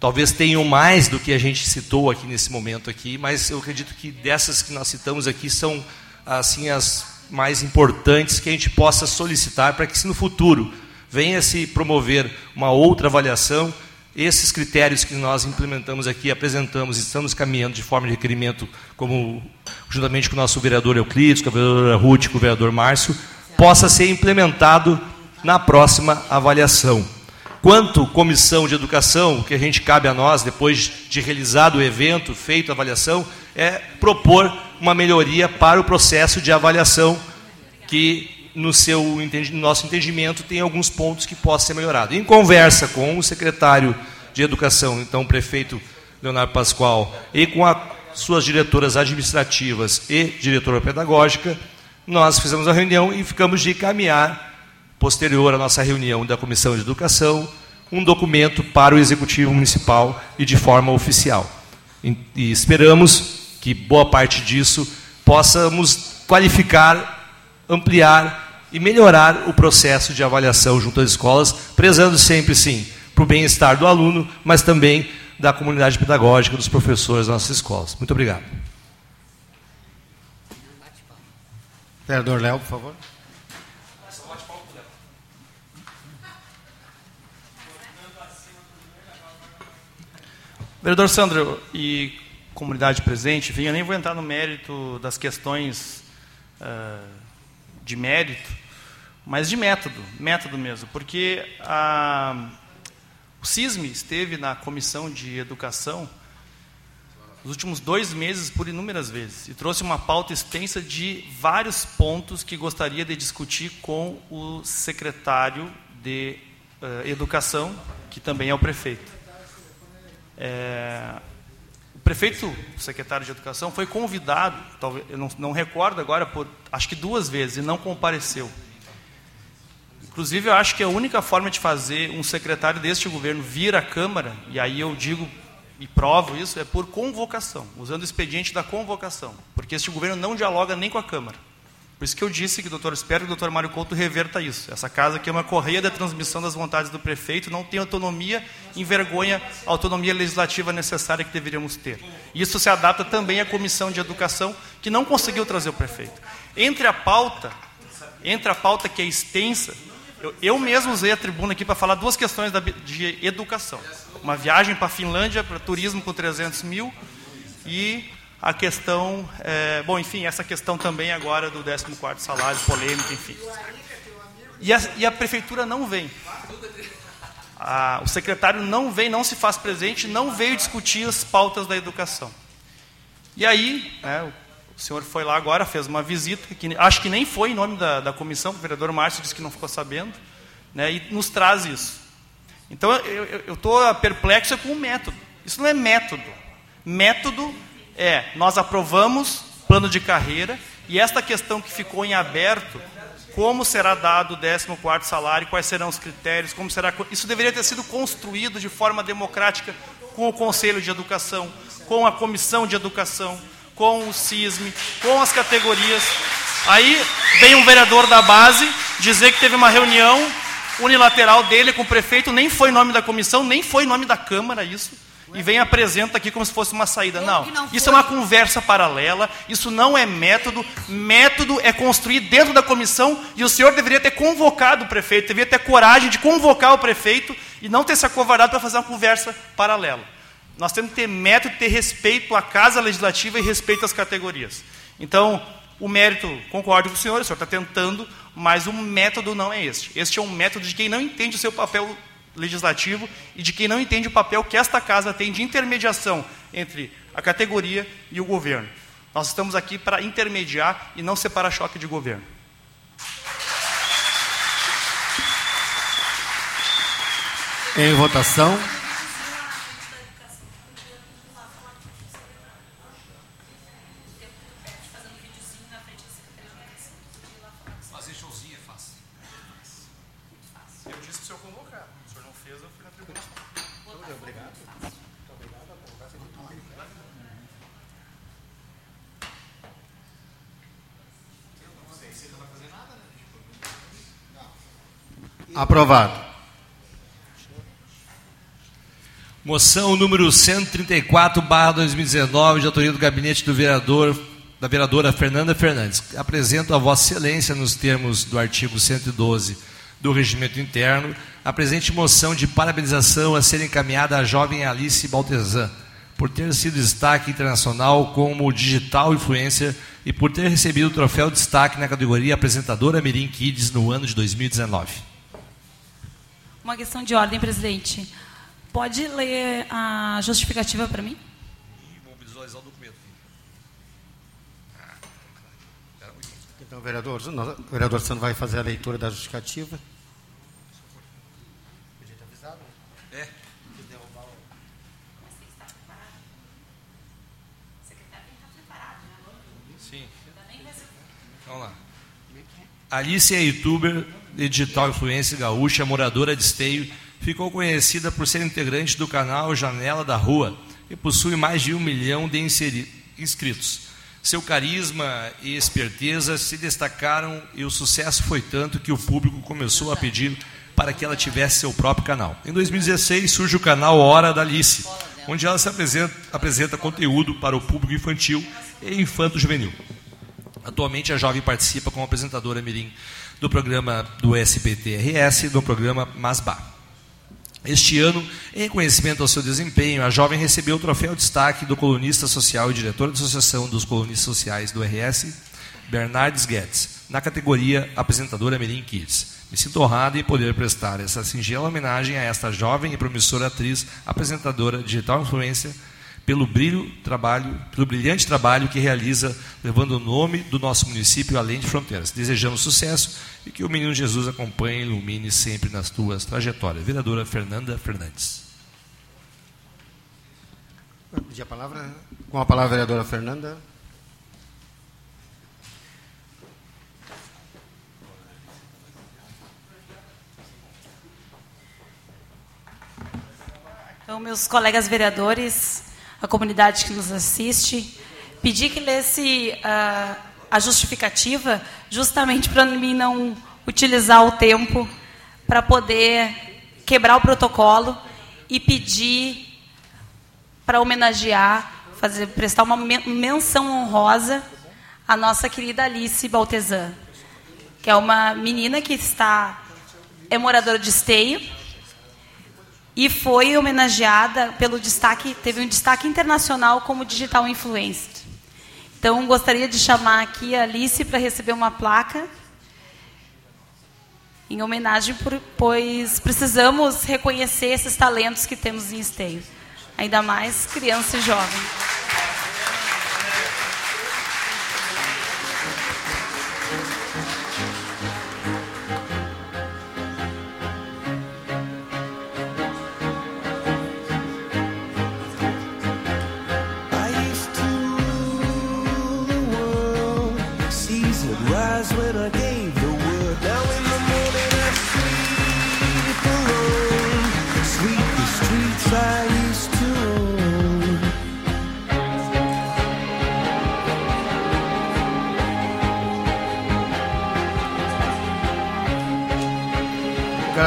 Talvez tenham mais do que a gente citou aqui nesse momento aqui, mas eu acredito que dessas que nós citamos aqui são assim as mais importantes que a gente possa solicitar para que se no futuro venha se promover uma outra avaliação, esses critérios que nós implementamos aqui, apresentamos estamos caminhando de forma de requerimento, como juntamente com o nosso vereador Euclides, com a vereadora Ruth, com o vereador Márcio, possa ser implementado na próxima avaliação quanto comissão de educação, que a gente cabe a nós, depois de realizado o evento, feito a avaliação, é propor uma melhoria para o processo de avaliação, que no, seu, no nosso entendimento tem alguns pontos que possam ser melhorados. Em conversa com o secretário de Educação, então o prefeito Leonardo Pascoal, e com as suas diretoras administrativas e diretora pedagógica, nós fizemos a reunião e ficamos de encaminhar posterior à nossa reunião da Comissão de Educação, um documento para o Executivo Municipal e de forma oficial. E esperamos que boa parte disso possamos qualificar, ampliar e melhorar o processo de avaliação junto às escolas, prezando sempre, sim, para o bem-estar do aluno, mas também da comunidade pedagógica, dos professores das nossas escolas. Muito obrigado. Vereador Léo, por favor. Vereador Sandro e comunidade presente, enfim, eu nem vou entrar no mérito das questões uh, de mérito, mas de método, método mesmo, porque a, o CISME esteve na comissão de educação nos últimos dois meses por inúmeras vezes e trouxe uma pauta extensa de vários pontos que gostaria de discutir com o secretário de uh, educação, que também é o prefeito. É, o prefeito, o secretário de Educação, foi convidado, talvez, eu não, não recordo agora, por acho que duas vezes, e não compareceu. Inclusive, eu acho que a única forma de fazer um secretário deste governo vir à Câmara, e aí eu digo e provo isso, é por convocação, usando o expediente da convocação, porque este governo não dialoga nem com a Câmara. Por isso que eu disse que doutor, espero que o doutor Mário Couto reverta isso. Essa casa aqui é uma correia da transmissão das vontades do prefeito, não tem autonomia, envergonha a autonomia legislativa necessária que deveríamos ter. Isso se adapta também à comissão de educação, que não conseguiu trazer o prefeito. Entre a pauta, entre a pauta que é extensa, eu, eu mesmo usei a tribuna aqui para falar duas questões da, de educação. Uma viagem para a Finlândia, para turismo com 300 mil, e a questão, é, bom, enfim, essa questão também agora do 14º salário, polêmica, enfim. E a, e a prefeitura não vem. A, o secretário não vem, não se faz presente, não veio discutir as pautas da educação. E aí, né, o senhor foi lá agora, fez uma visita, que acho que nem foi em nome da, da comissão, o vereador Márcio disse que não ficou sabendo, né, e nos traz isso. Então, eu estou perplexo com o método. Isso não é método. Método é, nós aprovamos plano de carreira e esta questão que ficou em aberto, como será dado o 14º salário, quais serão os critérios, como será... Isso deveria ter sido construído de forma democrática com o Conselho de Educação, com a Comissão de Educação, com o CISME, com as categorias. Aí vem um vereador da base dizer que teve uma reunião unilateral dele com o prefeito, nem foi nome da comissão, nem foi nome da Câmara isso e vem apresenta aqui como se fosse uma saída. Não, não isso é uma conversa paralela, isso não é método. Método é construir dentro da comissão e o senhor deveria ter convocado o prefeito, deveria ter coragem de convocar o prefeito e não ter se acovardado para fazer uma conversa paralela. Nós temos que ter método, ter respeito à casa legislativa e respeito às categorias. Então, o mérito, concordo com o senhor, o senhor está tentando, mas o método não é este. Este é um método de quem não entende o seu papel legislativo e de quem não entende o papel que esta casa tem de intermediação entre a categoria e o governo. Nós estamos aqui para intermediar e não separar choque de governo. Em votação. Aprovado. Moção número 134, barra 2019, de autoria do gabinete do vereador, da vereadora Fernanda Fernandes. Apresento a Vossa Excelência, nos termos do artigo 112 do Regimento Interno, a presente moção de parabenização a ser encaminhada à jovem Alice Baltesan, por ter sido destaque internacional como digital influencer e por ter recebido o troféu de destaque na categoria apresentadora Mirim Kids no ano de 2019. Uma questão de ordem, presidente. Pode ler a justificativa para mim? Vou visualizar o documento. Então, vereador, o vereador Sandro vai fazer a leitura da justificativa. É. Sim. Vamos lá. Alice é youtuber digital influência gaúcha, moradora de Esteio, ficou conhecida por ser integrante do canal Janela da Rua e possui mais de um milhão de inscritos. Seu carisma e esperteza se destacaram e o sucesso foi tanto que o público começou a pedir para que ela tivesse seu próprio canal. Em 2016 surge o canal Hora da Alice, onde ela se apresenta, apresenta conteúdo para o público infantil e infanto-juvenil. Atualmente, a jovem participa como apresentadora mirim do programa do SBT-RS e do programa Masbá. Este ano, em reconhecimento ao seu desempenho, a jovem recebeu o troféu destaque do colunista social e diretor da Associação dos Colunistas Sociais do RS, Bernardes Guedes, na categoria Apresentadora Mirim Kids. Me sinto honrado em poder prestar essa singela homenagem a esta jovem e promissora atriz, apresentadora, digital influência, pelo brilho trabalho, pelo brilhante trabalho que realiza, levando o nome do nosso município além de fronteiras. Desejamos sucesso e que o menino Jesus acompanhe e ilumine sempre nas tuas trajetórias. Vereadora Fernanda Fernandes. Vai pedir a palavra? Com a palavra, a vereadora Fernanda. Então, meus colegas vereadores, a comunidade que nos assiste, pedi que lesse uh, a justificativa, justamente para mim não utilizar o tempo para poder quebrar o protocolo e pedir para homenagear, fazer, prestar uma menção honrosa à nossa querida Alice Baltesan, que é uma menina que está é moradora de Esteio e foi homenageada pelo destaque, teve um destaque internacional como digital influencer. Então, gostaria de chamar aqui a Alice para receber uma placa em homenagem, por, pois precisamos reconhecer esses talentos que temos em Esteio, ainda mais criança e jovem.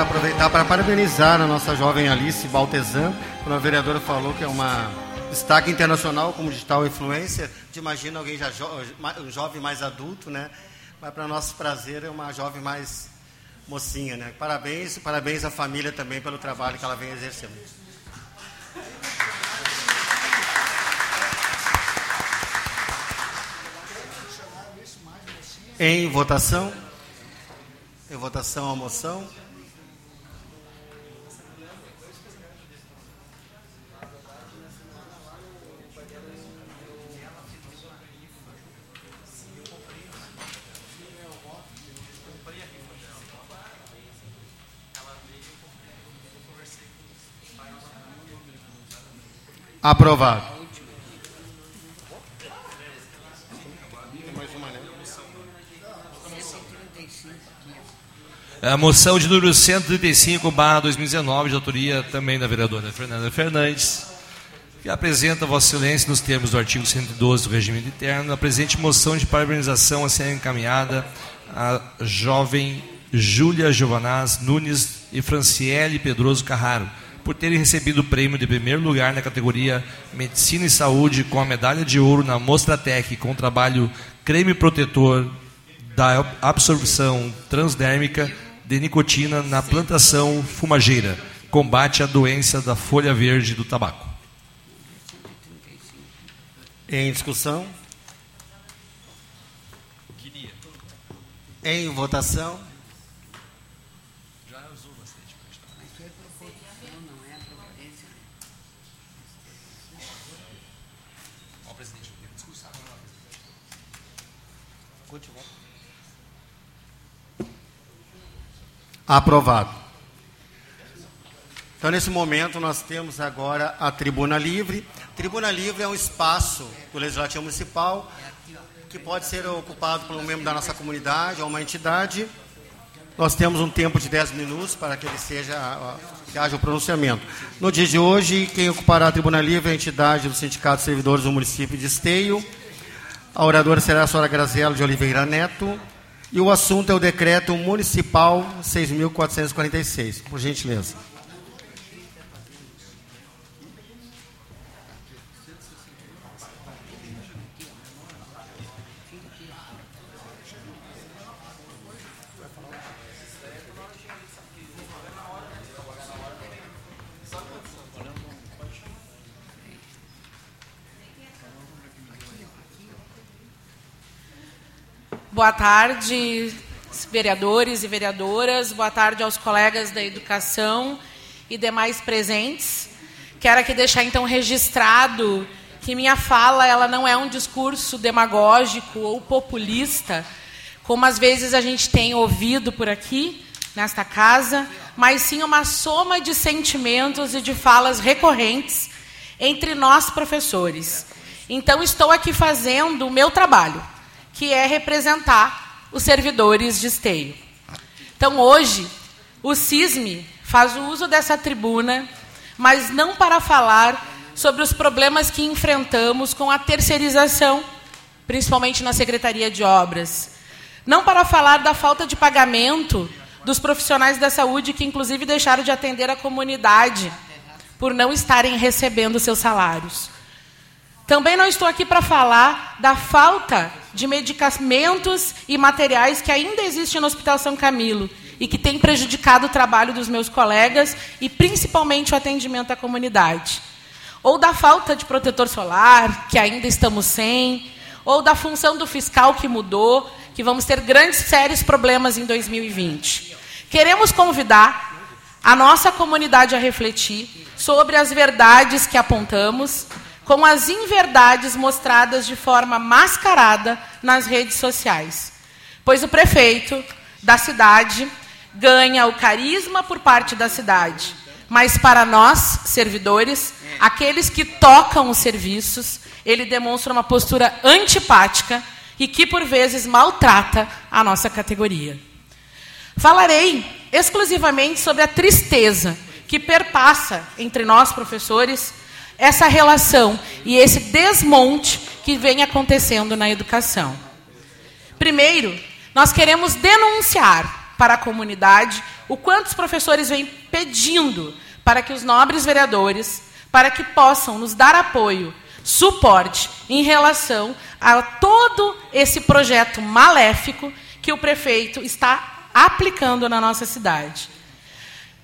Aproveitar para parabenizar a nossa jovem Alice Baltesan, quando a vereadora falou que é uma destaque internacional como digital influencer. Te imagina alguém já jo um jovem mais adulto, né? Mas para nosso prazer é uma jovem mais mocinha, né? Parabéns, parabéns à família também pelo trabalho que ela vem exercendo. Em votação. Em votação a moção. Aprovado. É a moção de número 135, barra 2019, de autoria também da vereadora Fernanda Fernandes, que apresenta Vossa Excelência, nos termos do artigo 112 do regime interno, a presente moção de parabenização a ser encaminhada à jovem Júlia Giovanaz Nunes e Franciele Pedroso Carraro, por terem recebido o prêmio de primeiro lugar na categoria Medicina e Saúde com a medalha de ouro na Mostratec com o trabalho creme protetor da absorção transdérmica de nicotina na plantação fumageira, combate à doença da folha verde do tabaco. Em discussão? Em votação? Aprovado. Então, nesse momento, nós temos agora a Tribuna Livre. Tribuna Livre é um espaço do Legislativo Municipal que pode ser ocupado por um membro da nossa comunidade ou uma entidade. Nós temos um tempo de 10 minutos para que ele seja que haja o pronunciamento. No dia de hoje, quem ocupará a Tribuna Livre é a entidade do Sindicato de Servidores do município de Esteio. A oradora será a senhora Graziela de Oliveira Neto. E o assunto é o decreto municipal 6.446. Por gentileza. Boa tarde, vereadores e vereadoras. Boa tarde aos colegas da educação e demais presentes. Quero aqui deixar então registrado que minha fala ela não é um discurso demagógico ou populista, como às vezes a gente tem ouvido por aqui nesta casa, mas sim uma soma de sentimentos e de falas recorrentes entre nós professores. Então estou aqui fazendo o meu trabalho, que é representar os servidores de esteio. Então hoje o CISME faz o uso dessa tribuna, mas não para falar sobre os problemas que enfrentamos com a terceirização, principalmente na Secretaria de Obras. Não para falar da falta de pagamento dos profissionais da saúde que, inclusive, deixaram de atender a comunidade por não estarem recebendo seus salários. Também não estou aqui para falar da falta de medicamentos e materiais que ainda existe no Hospital São Camilo e que tem prejudicado o trabalho dos meus colegas e principalmente o atendimento à comunidade. Ou da falta de protetor solar, que ainda estamos sem, ou da função do fiscal que mudou, que vamos ter grandes sérios problemas em 2020. Queremos convidar a nossa comunidade a refletir sobre as verdades que apontamos com as inverdades mostradas de forma mascarada nas redes sociais. Pois o prefeito da cidade ganha o carisma por parte da cidade, mas para nós, servidores, aqueles que tocam os serviços, ele demonstra uma postura antipática e que, por vezes, maltrata a nossa categoria. Falarei exclusivamente sobre a tristeza que perpassa entre nós, professores, essa relação e esse desmonte que vem acontecendo na educação. Primeiro, nós queremos denunciar para a comunidade o quanto os professores vêm pedindo para que os nobres vereadores, para que possam nos dar apoio, suporte em relação a todo esse projeto maléfico que o prefeito está aplicando na nossa cidade.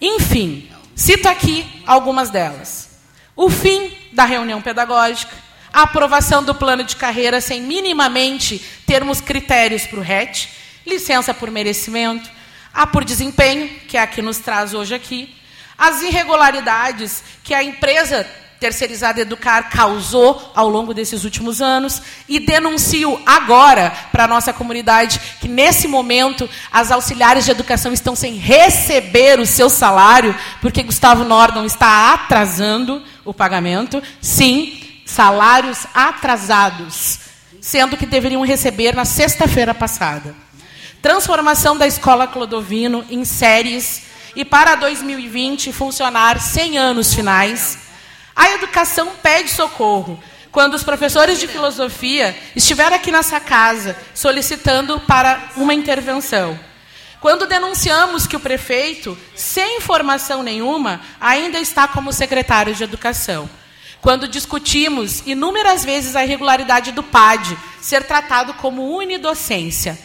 Enfim, cito aqui algumas delas o fim da reunião pedagógica, a aprovação do plano de carreira sem minimamente termos critérios para o RET, licença por merecimento, a por desempenho, que é a que nos traz hoje aqui, as irregularidades que a empresa terceirizada Educar causou ao longo desses últimos anos e denuncio agora para a nossa comunidade que, nesse momento, as auxiliares de educação estão sem receber o seu salário, porque Gustavo Nordon está atrasando o pagamento. Sim, salários atrasados, sendo que deveriam receber na sexta-feira passada. Transformação da Escola Clodovino em séries e para 2020 funcionar 100 anos finais a educação pede socorro. Quando os professores de filosofia estiveram aqui nessa casa solicitando para uma intervenção. Quando denunciamos que o prefeito, sem informação nenhuma, ainda está como secretário de educação. Quando discutimos inúmeras vezes a irregularidade do PAD ser tratado como unidocência.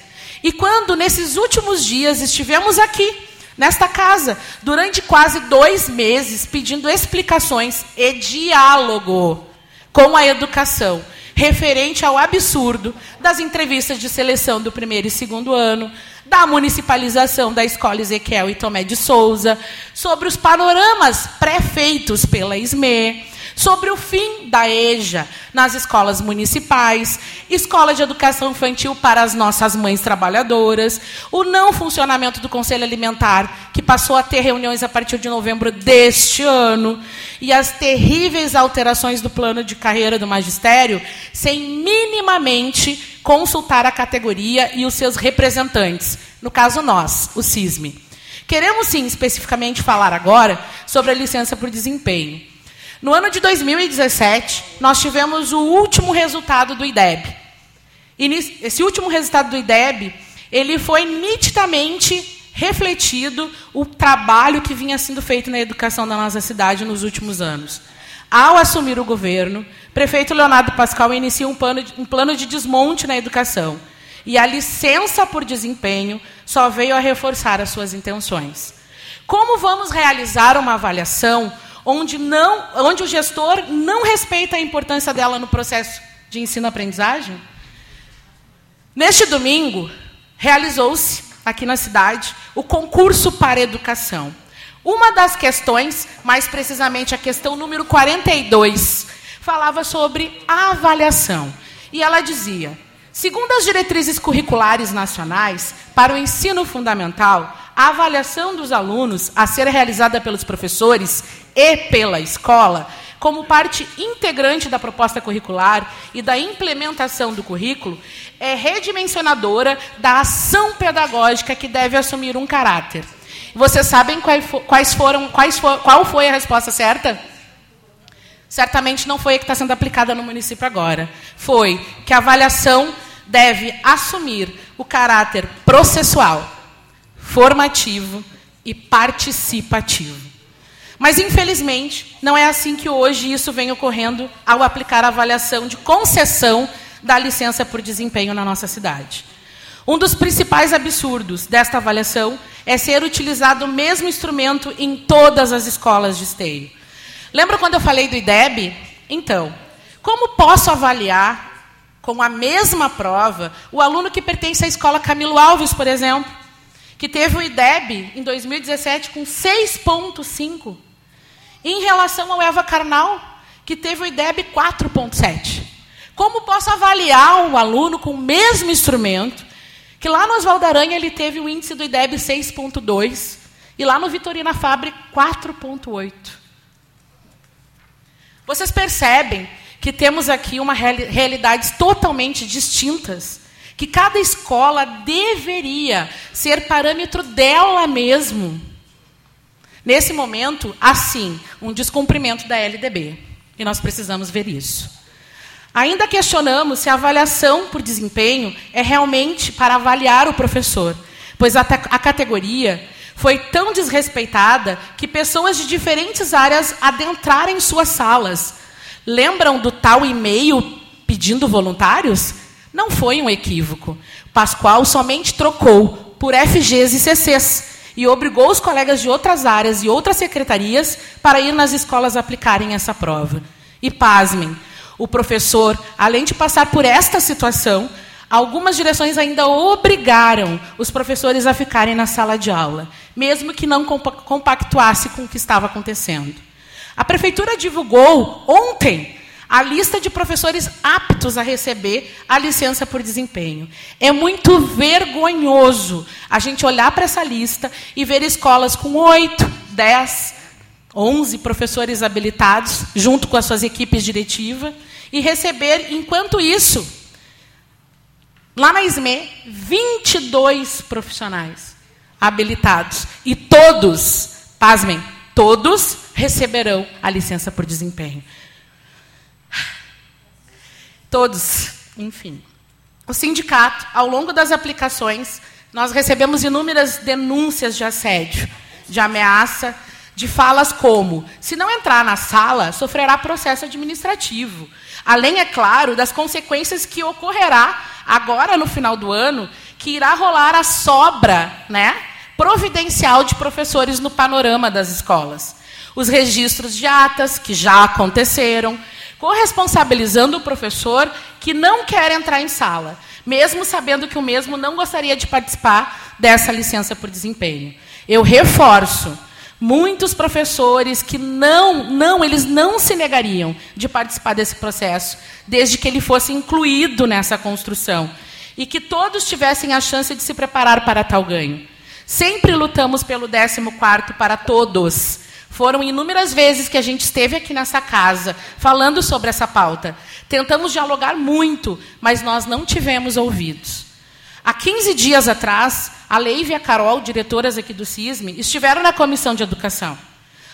E quando, nesses últimos dias, estivemos aqui nesta casa, durante quase dois meses, pedindo explicações e diálogo com a educação, referente ao absurdo das entrevistas de seleção do primeiro e segundo ano, da municipalização da escola Ezequiel e Tomé de Souza, sobre os panoramas pré-feitos pela SME, sobre o fim da EJA nas escolas municipais, escola de educação infantil para as nossas mães trabalhadoras, o não funcionamento do Conselho Alimentar, que passou a ter reuniões a partir de novembro deste ano, e as terríveis alterações do plano de carreira do magistério, sem minimamente consultar a categoria e os seus representantes, no caso nós, o CISME. Queremos sim especificamente falar agora sobre a licença por desempenho. No ano de 2017, nós tivemos o último resultado do IDEB. E esse último resultado do IDEB, ele foi nitidamente refletido o trabalho que vinha sendo feito na educação da nossa cidade nos últimos anos. Ao assumir o governo, prefeito Leonardo Pascal inicia um plano, um plano de desmonte na educação. E a licença por desempenho só veio a reforçar as suas intenções. Como vamos realizar uma avaliação onde, não, onde o gestor não respeita a importância dela no processo de ensino-aprendizagem? Neste domingo, realizou-se aqui na cidade o concurso para educação. Uma das questões, mais precisamente a questão número 42, falava sobre a avaliação. E ela dizia: segundo as diretrizes curriculares nacionais para o ensino fundamental, a avaliação dos alunos a ser realizada pelos professores e pela escola, como parte integrante da proposta curricular e da implementação do currículo, é redimensionadora da ação pedagógica que deve assumir um caráter. Vocês sabem quais foram, quais for, qual foi a resposta certa? Certamente não foi a que está sendo aplicada no município agora. Foi que a avaliação deve assumir o caráter processual, formativo e participativo. Mas, infelizmente, não é assim que hoje isso vem ocorrendo ao aplicar a avaliação de concessão da licença por desempenho na nossa cidade. Um dos principais absurdos desta avaliação é ser utilizado o mesmo instrumento em todas as escolas de esteio. Lembra quando eu falei do IDEB? Então, como posso avaliar com a mesma prova o aluno que pertence à escola Camilo Alves, por exemplo, que teve o IDEB em 2017 com 6,5, em relação ao Eva Carnal, que teve o IDEB 4,7. Como posso avaliar um aluno com o mesmo instrumento, que lá no Oswaldo Aranha ele teve o índice do IDEB 6,2 e lá no Vitorina Fabre 4,8? Vocês percebem que temos aqui uma reali realidades totalmente distintas, que cada escola deveria ser parâmetro dela mesmo. Nesse momento, assim, um descumprimento da LDB. E nós precisamos ver isso. Ainda questionamos se a avaliação por desempenho é realmente para avaliar o professor, pois a, a categoria foi tão desrespeitada que pessoas de diferentes áreas adentraram em suas salas. Lembram do tal e-mail pedindo voluntários? Não foi um equívoco. Pascoal somente trocou por FGs e CCs e obrigou os colegas de outras áreas e outras secretarias para ir nas escolas aplicarem essa prova. E pasmem, o professor, além de passar por esta situação, algumas direções ainda obrigaram os professores a ficarem na sala de aula, mesmo que não compactuasse com o que estava acontecendo. A prefeitura divulgou ontem a lista de professores aptos a receber a licença por desempenho. É muito vergonhoso a gente olhar para essa lista e ver escolas com oito, dez, onze professores habilitados, junto com as suas equipes diretivas, e receber, enquanto isso, lá na SME, 22 profissionais habilitados. E todos, pasmem, todos receberão a licença por desempenho. Todos, enfim. O sindicato, ao longo das aplicações, nós recebemos inúmeras denúncias de assédio, de ameaça, de falas como: se não entrar na sala, sofrerá processo administrativo. Além, é claro, das consequências que ocorrerá agora no final do ano, que irá rolar a sobra, né, providencial de professores no panorama das escolas. Os registros de atas que já aconteceram, corresponsabilizando o professor que não quer entrar em sala, mesmo sabendo que o mesmo não gostaria de participar dessa licença por desempenho. Eu reforço, muitos professores que não, não, eles não se negariam de participar desse processo, desde que ele fosse incluído nessa construção e que todos tivessem a chance de se preparar para tal ganho. Sempre lutamos pelo 14º para todos, foram inúmeras vezes que a gente esteve aqui nessa casa falando sobre essa pauta. Tentamos dialogar muito, mas nós não tivemos ouvidos. Há 15 dias atrás, a Leive e a Carol, diretoras aqui do CISME, estiveram na comissão de educação.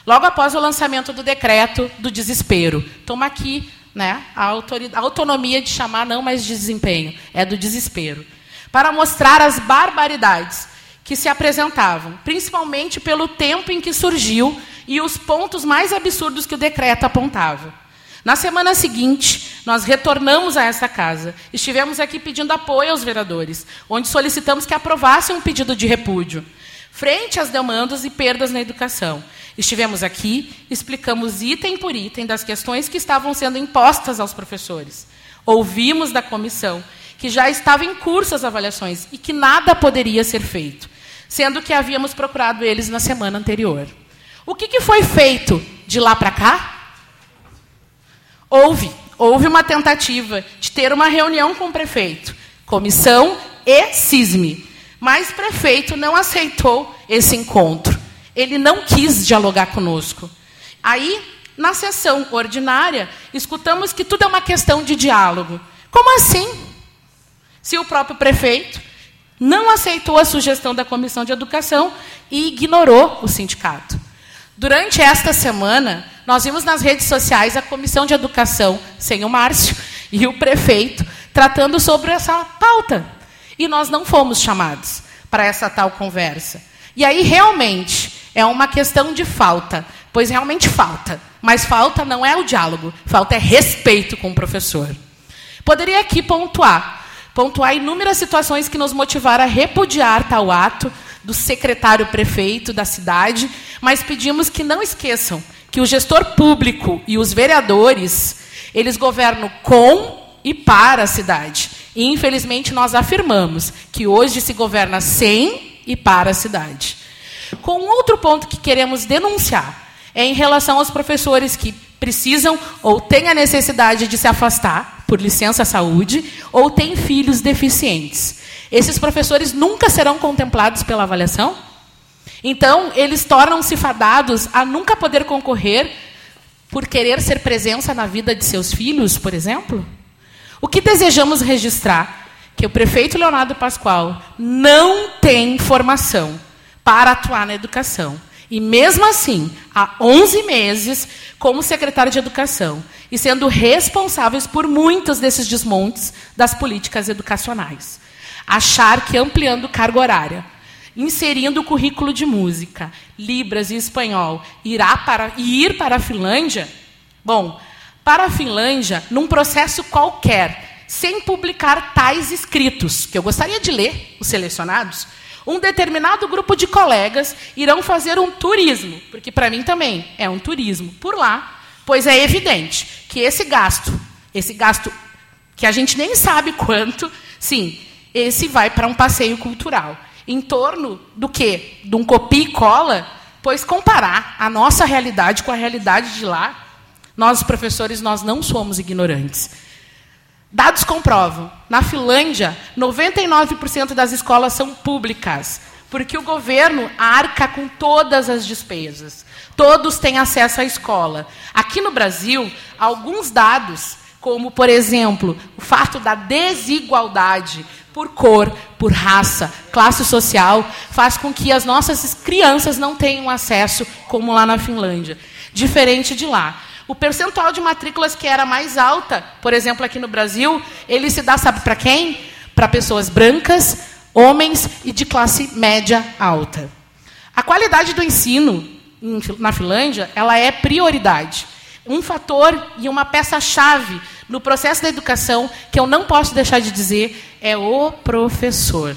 Logo após o lançamento do decreto do desespero. Toma aqui né, a, a autonomia de chamar não mais de desempenho, é do desespero. Para mostrar as barbaridades que se apresentavam, principalmente pelo tempo em que surgiu e os pontos mais absurdos que o decreto apontava. Na semana seguinte, nós retornamos a essa casa. Estivemos aqui pedindo apoio aos vereadores, onde solicitamos que aprovassem um pedido de repúdio, frente às demandas e perdas na educação. Estivemos aqui, explicamos item por item das questões que estavam sendo impostas aos professores. Ouvimos da comissão que já estavam em curso as avaliações e que nada poderia ser feito, sendo que havíamos procurado eles na semana anterior. O que, que foi feito de lá para cá? Houve, houve uma tentativa de ter uma reunião com o prefeito, comissão e CISME, mas o prefeito não aceitou esse encontro. Ele não quis dialogar conosco. Aí, na sessão ordinária, escutamos que tudo é uma questão de diálogo. Como assim? Se o próprio prefeito não aceitou a sugestão da comissão de educação e ignorou o sindicato. Durante esta semana, nós vimos nas redes sociais a comissão de educação, sem o Márcio, e o prefeito tratando sobre essa pauta. E nós não fomos chamados para essa tal conversa. E aí, realmente, é uma questão de falta, pois realmente falta. Mas falta não é o diálogo, falta é respeito com o professor. Poderia aqui pontuar, pontuar inúmeras situações que nos motivaram a repudiar tal ato do secretário prefeito da cidade, mas pedimos que não esqueçam que o gestor público e os vereadores, eles governam com e para a cidade. E, infelizmente, nós afirmamos que hoje se governa sem e para a cidade. Com outro ponto que queremos denunciar é em relação aos professores que precisam ou têm a necessidade de se afastar por licença saúde ou têm filhos deficientes. Esses professores nunca serão contemplados pela avaliação? Então, eles tornam-se fadados a nunca poder concorrer por querer ser presença na vida de seus filhos, por exemplo? O que desejamos registrar? Que o prefeito Leonardo Pascoal não tem formação para atuar na educação. E mesmo assim, há 11 meses como secretário de Educação e sendo responsáveis por muitos desses desmontes das políticas educacionais. Achar que ampliando carga horária, inserindo o currículo de música, Libras e espanhol, irá para, e ir para a Finlândia, bom, para a Finlândia, num processo qualquer, sem publicar tais escritos, que eu gostaria de ler, os selecionados, um determinado grupo de colegas irão fazer um turismo, porque para mim também é um turismo por lá, pois é evidente que esse gasto, esse gasto que a gente nem sabe quanto, sim, esse vai para um passeio cultural. Em torno do quê? De um copia e cola, pois comparar a nossa realidade com a realidade de lá, nós professores nós não somos ignorantes. Dados comprovam. Na Finlândia, 99% das escolas são públicas, porque o governo arca com todas as despesas. Todos têm acesso à escola. Aqui no Brasil, alguns dados, como, por exemplo, o fato da desigualdade por cor, por raça, classe social, faz com que as nossas crianças não tenham acesso como lá na Finlândia. Diferente de lá. O percentual de matrículas que era mais alta, por exemplo, aqui no Brasil, ele se dá, sabe para quem? Para pessoas brancas, homens e de classe média alta. A qualidade do ensino na Finlândia, ela é prioridade. Um fator e uma peça-chave no processo da educação que eu não posso deixar de dizer é o professor.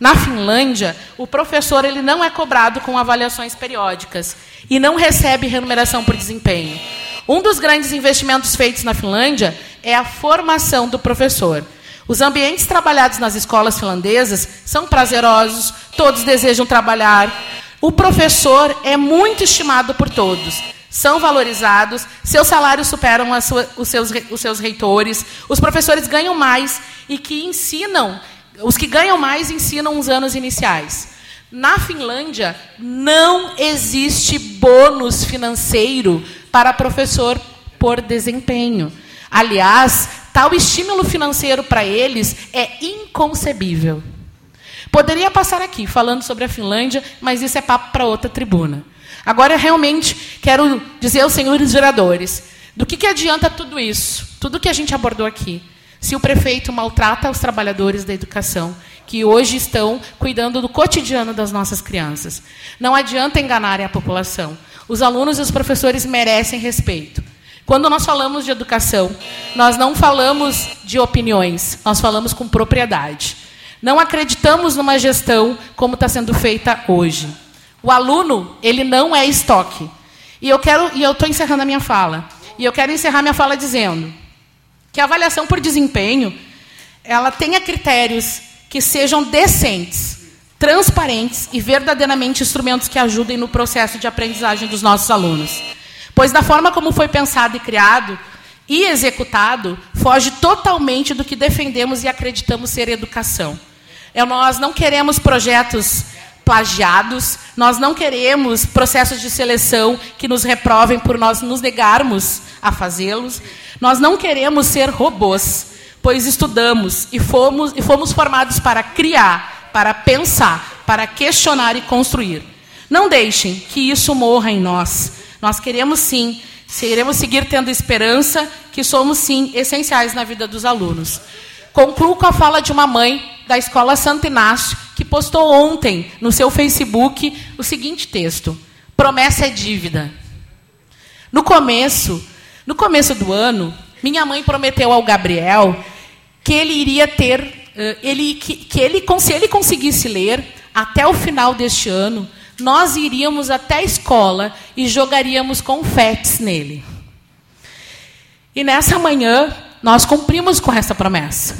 Na Finlândia, o professor ele não é cobrado com avaliações periódicas e não recebe remuneração por desempenho. Um dos grandes investimentos feitos na Finlândia é a formação do professor. Os ambientes trabalhados nas escolas finlandesas são prazerosos, todos desejam trabalhar. O professor é muito estimado por todos. São valorizados, seus salários superam sua, os, seus, os seus reitores, os professores ganham mais e que ensinam, os que ganham mais ensinam os anos iniciais. Na Finlândia, não existe bônus financeiro para professor por desempenho. Aliás, tal estímulo financeiro para eles é inconcebível. Poderia passar aqui falando sobre a Finlândia, mas isso é papo para outra tribuna. Agora, realmente, quero dizer aos senhores geradores, do que, que adianta tudo isso, tudo que a gente abordou aqui, se o prefeito maltrata os trabalhadores da educação, que hoje estão cuidando do cotidiano das nossas crianças. Não adianta enganar a população. Os alunos e os professores merecem respeito. Quando nós falamos de educação, nós não falamos de opiniões, nós falamos com propriedade. Não acreditamos numa gestão como está sendo feita hoje. O aluno, ele não é estoque. E eu quero, e eu estou encerrando a minha fala. E eu quero encerrar minha fala dizendo que a avaliação por desempenho ela tenha critérios que sejam decentes, transparentes e verdadeiramente instrumentos que ajudem no processo de aprendizagem dos nossos alunos. Pois da forma como foi pensado e criado e executado, foge totalmente do que defendemos e acreditamos ser educação. É, nós não queremos projetos plagiados, nós não queremos processos de seleção que nos reprovem por nós nos negarmos a fazê-los. Nós não queremos ser robôs, pois estudamos e fomos, e fomos formados para criar, para pensar, para questionar e construir. Não deixem que isso morra em nós. Nós queremos sim, queremos seguir tendo esperança que somos sim essenciais na vida dos alunos. Concluo com a fala de uma mãe da Escola Santo Inácio, que postou ontem no seu Facebook o seguinte texto: Promessa é dívida. No começo, no começo do ano, minha mãe prometeu ao Gabriel que ele iria ter, ele, que, que ele, se ele conseguisse ler até o final deste ano, nós iríamos até a escola e jogaríamos confetes nele. E nessa manhã, nós cumprimos com essa promessa.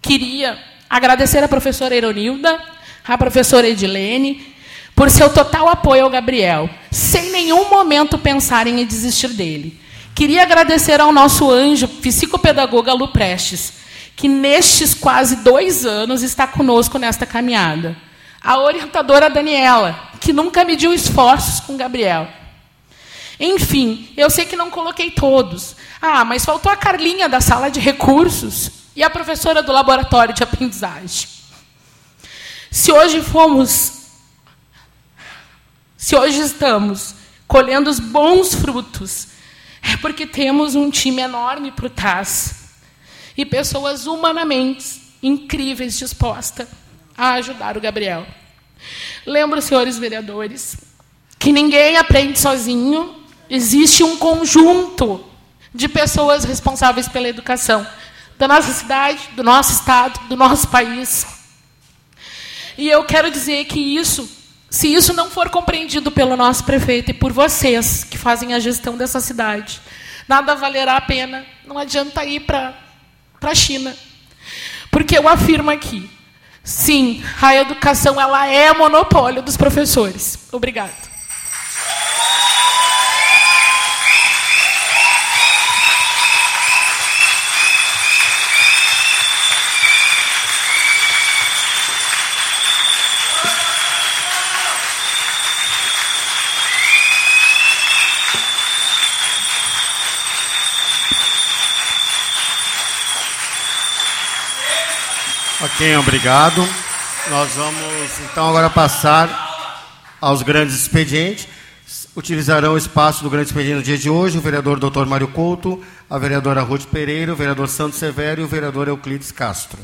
Queria agradecer à professora Ironilda, à professora Edilene, por seu total apoio ao Gabriel, sem nenhum momento pensarem em desistir dele. Queria agradecer ao nosso anjo psicopedagoga Lu Prestes, que nestes quase dois anos está conosco nesta caminhada. A orientadora Daniela, que nunca mediu esforços com Gabriel. Enfim, eu sei que não coloquei todos. Ah, mas faltou a Carlinha da sala de recursos e a professora do laboratório de aprendizagem. Se hoje fomos se hoje estamos colhendo os bons frutos, é porque temos um time enorme por trás e pessoas humanamente incríveis dispostas a ajudar o Gabriel. Lembro, senhores vereadores, que ninguém aprende sozinho, existe um conjunto de pessoas responsáveis pela educação da nossa cidade, do nosso estado, do nosso país. E eu quero dizer que isso, se isso não for compreendido pelo nosso prefeito e por vocês que fazem a gestão dessa cidade, nada valerá a pena. Não adianta ir para a China. Porque eu afirmo aqui, sim, a educação ela é monopólio dos professores. Obrigada. Obrigado. Nós vamos então agora passar aos grandes expedientes. Utilizarão o espaço do grande expediente no dia de hoje o vereador Dr. Mário Couto, a vereadora Ruth Pereira, o vereador Santos Severo e o vereador Euclides Castro.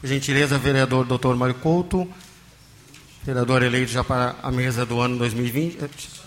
Por gentileza, vereador Dr. Mário Couto, vereador eleito já para a mesa do ano 2020.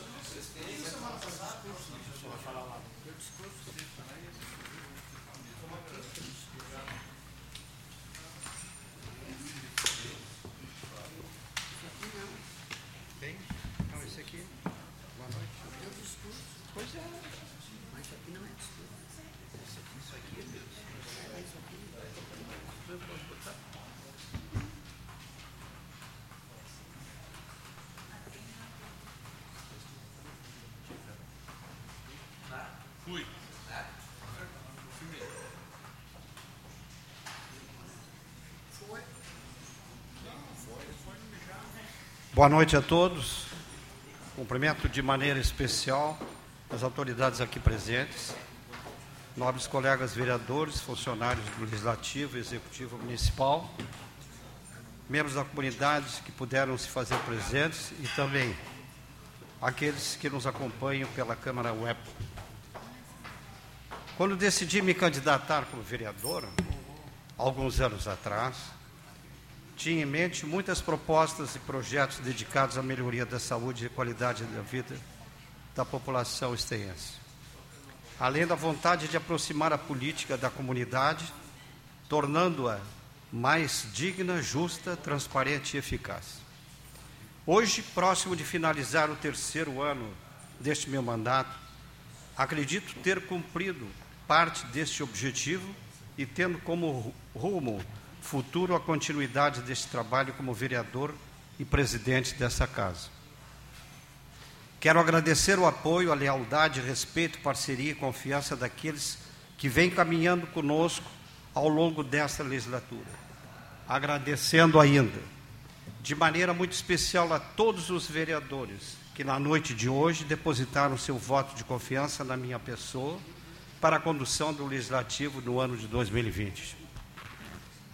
Boa noite a todos. Cumprimento de maneira especial as autoridades aqui presentes, nobres colegas vereadores, funcionários do Legislativo e Executivo Municipal, membros da comunidade que puderam se fazer presentes e também aqueles que nos acompanham pela Câmara Web. Quando decidi me candidatar como vereador, alguns anos atrás, tinha em mente muitas propostas e projetos dedicados à melhoria da saúde e qualidade da vida da população estense. Além da vontade de aproximar a política da comunidade, tornando-a mais digna, justa, transparente e eficaz. Hoje, próximo de finalizar o terceiro ano deste meu mandato, acredito ter cumprido parte deste objetivo e tendo como rumo futuro a continuidade deste trabalho como vereador e presidente dessa casa. Quero agradecer o apoio, a lealdade, respeito, parceria e confiança daqueles que vêm caminhando conosco ao longo desta legislatura. Agradecendo ainda, de maneira muito especial, a todos os vereadores que na noite de hoje depositaram seu voto de confiança na minha pessoa para a condução do Legislativo no ano de 2020.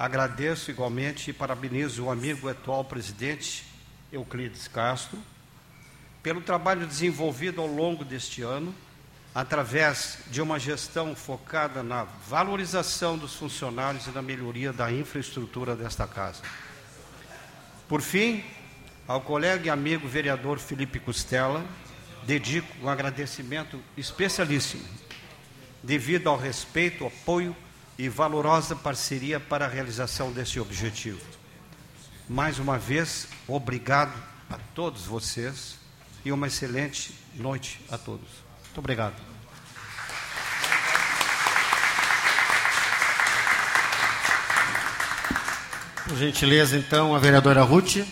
Agradeço igualmente e parabenizo o amigo atual presidente Euclides Castro pelo trabalho desenvolvido ao longo deste ano, através de uma gestão focada na valorização dos funcionários e na melhoria da infraestrutura desta casa. Por fim, ao colega e amigo vereador Felipe Costela, dedico um agradecimento especialíssimo, devido ao respeito, apoio e valorosa parceria para a realização desse objetivo. Mais uma vez, obrigado a todos vocês e uma excelente noite a todos. Muito obrigado. Por gentileza, então, a vereadora Ruth.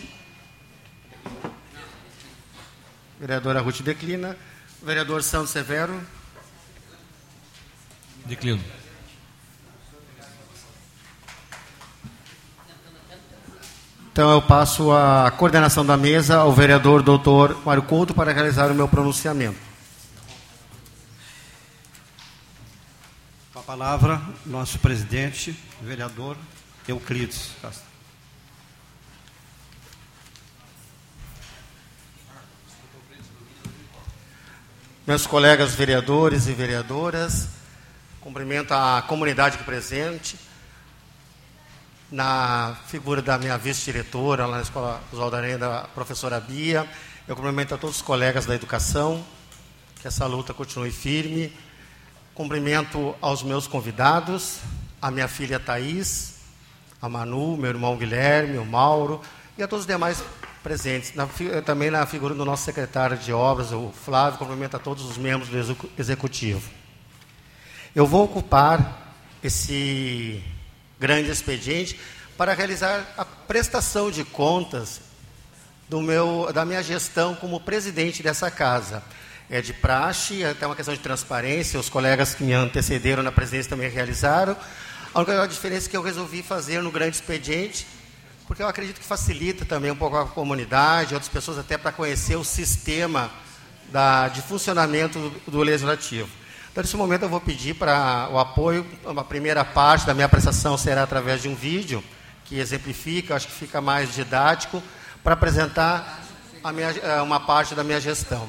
Vereadora Ruth declina. Vereador Santos Severo. Declino. Então eu passo a coordenação da mesa ao vereador doutor Mário Couto para realizar o meu pronunciamento. Com a palavra, nosso presidente, vereador Euclides Castro. Meus colegas vereadores e vereadoras, cumprimento a comunidade aqui presente, na figura da minha vice-diretora lá na Escola Oswaldo da professora Bia. Eu cumprimento a todos os colegas da educação, que essa luta continue firme. Cumprimento aos meus convidados, a minha filha Thaís, a Manu, meu irmão Guilherme, o Mauro e a todos os demais presentes. Na, também na figura do nosso secretário de obras, o Flávio, cumprimento a todos os membros do executivo. Eu vou ocupar esse grande expediente para realizar a prestação de contas do meu, da minha gestão como presidente dessa casa. É de praxe, é até uma questão de transparência, os colegas que me antecederam na presidência também realizaram. A única diferença é que eu resolvi fazer no grande expediente, porque eu acredito que facilita também um pouco a comunidade, outras pessoas até para conhecer o sistema da, de funcionamento do, do legislativo. Então, nesse momento, eu vou pedir para o apoio. A primeira parte da minha prestação será através de um vídeo que exemplifica, acho que fica mais didático, para apresentar minha, eh, uma parte da minha gestão.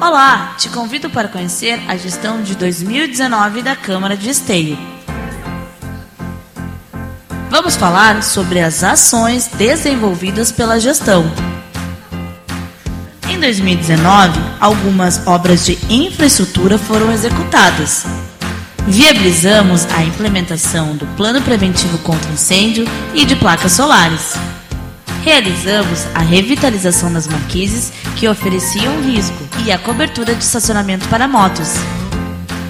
Olá, te convido para conhecer a gestão de 2019 da Câmara de Esteio. Vamos falar sobre as ações desenvolvidas pela gestão. Em 2019, algumas obras de infraestrutura foram executadas. Viabilizamos a implementação do Plano Preventivo contra Incêndio e de placas solares. Realizamos a revitalização das marquises que ofereciam risco e a cobertura de estacionamento para motos.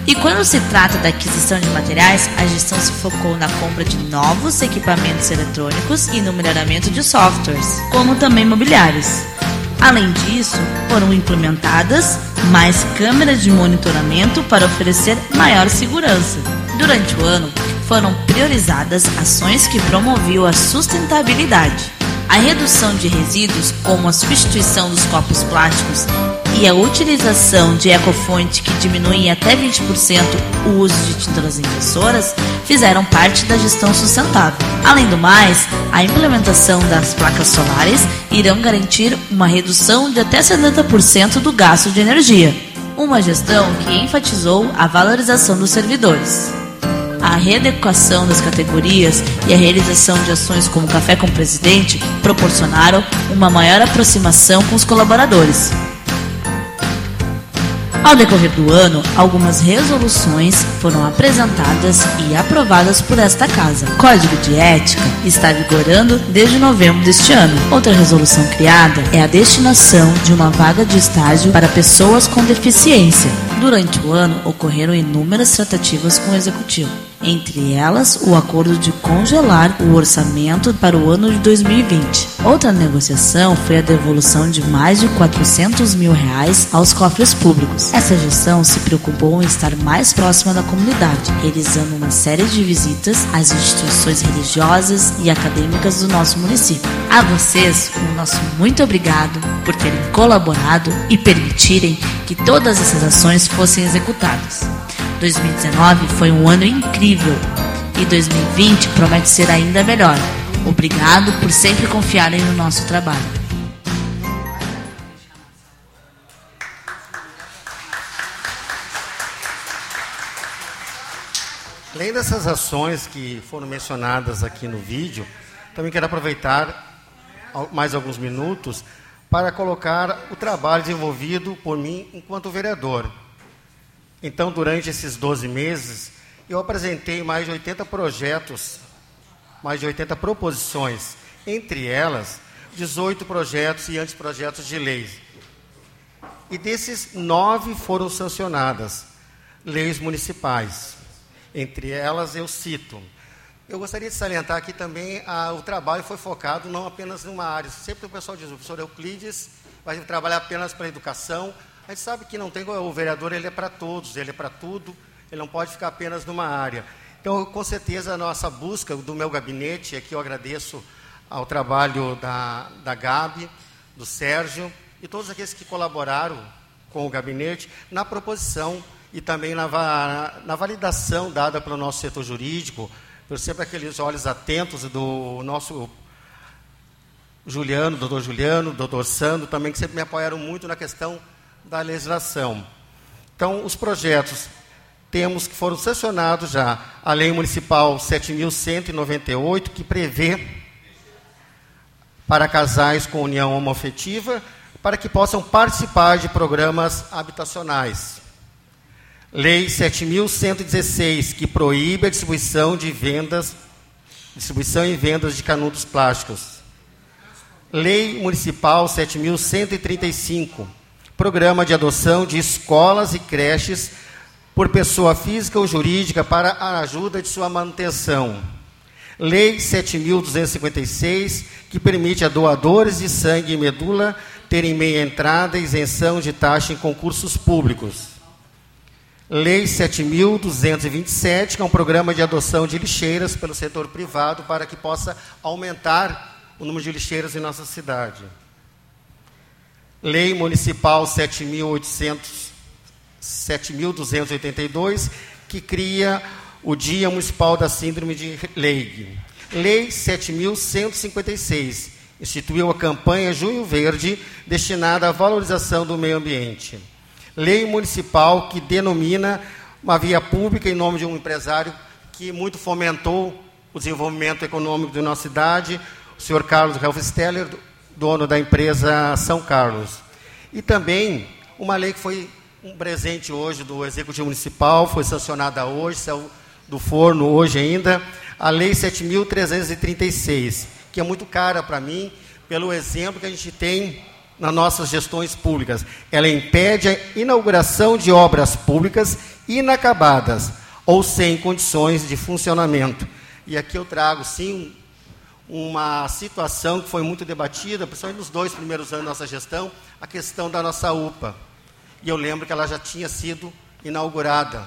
E quando se trata da aquisição de materiais, a gestão se focou na compra de novos equipamentos eletrônicos e no melhoramento de softwares, como também mobiliários. Além disso, foram implementadas mais câmeras de monitoramento para oferecer maior segurança. Durante o ano, foram priorizadas ações que promoviam a sustentabilidade. A redução de resíduos, como a substituição dos copos plásticos e a utilização de ecofonte que diminuem até 20% o uso de tintas impressoras, fizeram parte da gestão sustentável. Além do mais, a implementação das placas solares irão garantir uma redução de até 70% do gasto de energia. Uma gestão que enfatizou a valorização dos servidores a readequação das categorias e a realização de ações como Café com o Presidente proporcionaram uma maior aproximação com os colaboradores. Ao decorrer do ano, algumas resoluções foram apresentadas e aprovadas por esta Casa. O Código de Ética está vigorando desde novembro deste ano. Outra resolução criada é a destinação de uma vaga de estágio para pessoas com deficiência. Durante o ano, ocorreram inúmeras tratativas com o Executivo, entre elas o acordo de congelar o orçamento para o ano de 2020. Outra negociação foi a devolução de mais de 400 mil reais aos cofres públicos. Essa gestão se preocupou em estar mais próxima da comunidade, realizando uma série de visitas às instituições religiosas e acadêmicas do nosso município. A vocês, o nosso muito obrigado por terem colaborado e permitirem que todas essas ações fossem executadas. 2019 foi um ano incrível e 2020 promete ser ainda melhor. Obrigado por sempre confiarem no nosso trabalho. Além dessas ações que foram mencionadas aqui no vídeo, também quero aproveitar mais alguns minutos para colocar o trabalho desenvolvido por mim enquanto vereador. Então, durante esses 12 meses, eu apresentei mais de 80 projetos, mais de 80 proposições, entre elas 18 projetos e anteprojetos de leis. E desses, nove foram sancionadas, leis municipais. Entre elas, eu cito. Eu gostaria de salientar aqui também ah, o trabalho foi focado não apenas numa área. Sempre o pessoal diz, o professor Euclides vai trabalhar apenas para a educação. A gente sabe que não tem o vereador, ele é para todos, ele é para tudo, ele não pode ficar apenas numa área. Então, com certeza, a nossa busca do meu gabinete, aqui eu agradeço ao trabalho da, da Gabi, do Sérgio e todos aqueles que colaboraram com o gabinete na proposição e também na, na validação dada pelo nosso setor jurídico, por sempre aqueles olhos atentos do nosso Juliano, doutor Juliano, doutor Sandro, também que sempre me apoiaram muito na questão da legislação. Então, os projetos temos que foram sancionados já a Lei Municipal 7.198, que prevê para casais com união homoafetiva, para que possam participar de programas habitacionais. Lei 7.116, que proíbe a distribuição de vendas, distribuição e vendas de canudos plásticos. Lei Municipal 7.135, Programa de adoção de escolas e creches por pessoa física ou jurídica para a ajuda de sua manutenção. Lei 7.256, que permite a doadores de sangue e medula terem meia entrada e isenção de taxa em concursos públicos. Lei 7.227, que é um programa de adoção de lixeiras pelo setor privado para que possa aumentar o número de lixeiras em nossa cidade. Lei Municipal 7.282, que cria o Dia Municipal da Síndrome de Leigh. Lei 7.156, instituiu a campanha Junho Verde, destinada à valorização do meio ambiente. Lei municipal que denomina uma via pública em nome de um empresário que muito fomentou o desenvolvimento econômico da nossa cidade, o senhor Carlos Helfsteller, dono da empresa São Carlos. E também uma lei que foi um presente hoje do Executivo Municipal, foi sancionada hoje, saiu do forno hoje ainda, a Lei 7.336, que é muito cara para mim, pelo exemplo que a gente tem nas nossas gestões públicas. Ela impede a inauguração de obras públicas inacabadas ou sem condições de funcionamento. E aqui eu trago, sim, uma situação que foi muito debatida, principalmente nos dois primeiros anos da nossa gestão, a questão da nossa UPA. E eu lembro que ela já tinha sido inaugurada.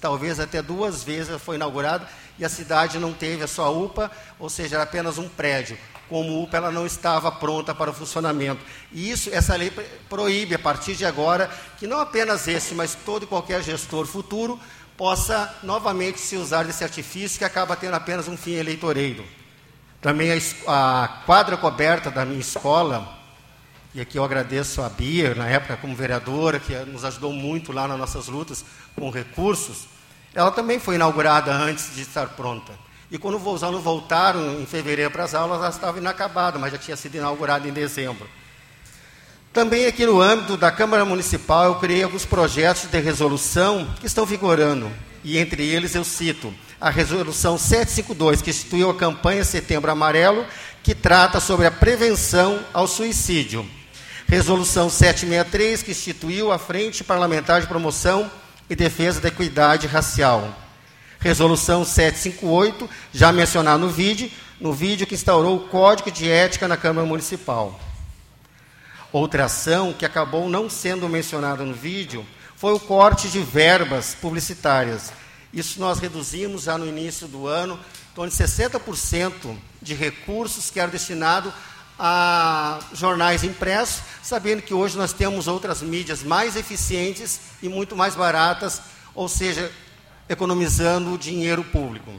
Talvez até duas vezes ela foi inaugurada e a cidade não teve a sua UPA, ou seja, era apenas um prédio. Como UPA, ela não estava pronta para o funcionamento. E isso, essa lei proíbe, a partir de agora, que não apenas esse, mas todo e qualquer gestor futuro possa novamente se usar desse artifício que acaba tendo apenas um fim eleitoreiro. Também a, a quadra coberta da minha escola, e aqui eu agradeço a Bia, na época como vereadora, que nos ajudou muito lá nas nossas lutas com recursos, ela também foi inaugurada antes de estar pronta. E quando os alunos voltaram em fevereiro para as aulas, ela estava inacabada, mas já tinha sido inaugurada em dezembro. Também aqui no âmbito da Câmara Municipal, eu criei alguns projetos de resolução que estão vigorando. E entre eles eu cito a resolução 752, que instituiu a campanha Setembro Amarelo, que trata sobre a prevenção ao suicídio. Resolução 763, que instituiu a Frente Parlamentar de Promoção e Defesa da Equidade Racial. Resolução 758, já mencionada no vídeo, no vídeo que instaurou o Código de Ética na Câmara Municipal. Outra ação que acabou não sendo mencionada no vídeo foi o corte de verbas publicitárias. Isso nós reduzimos já no início do ano, em torno de 60% de recursos que eram destinados a jornais impressos, sabendo que hoje nós temos outras mídias mais eficientes e muito mais baratas, ou seja, economizando dinheiro público.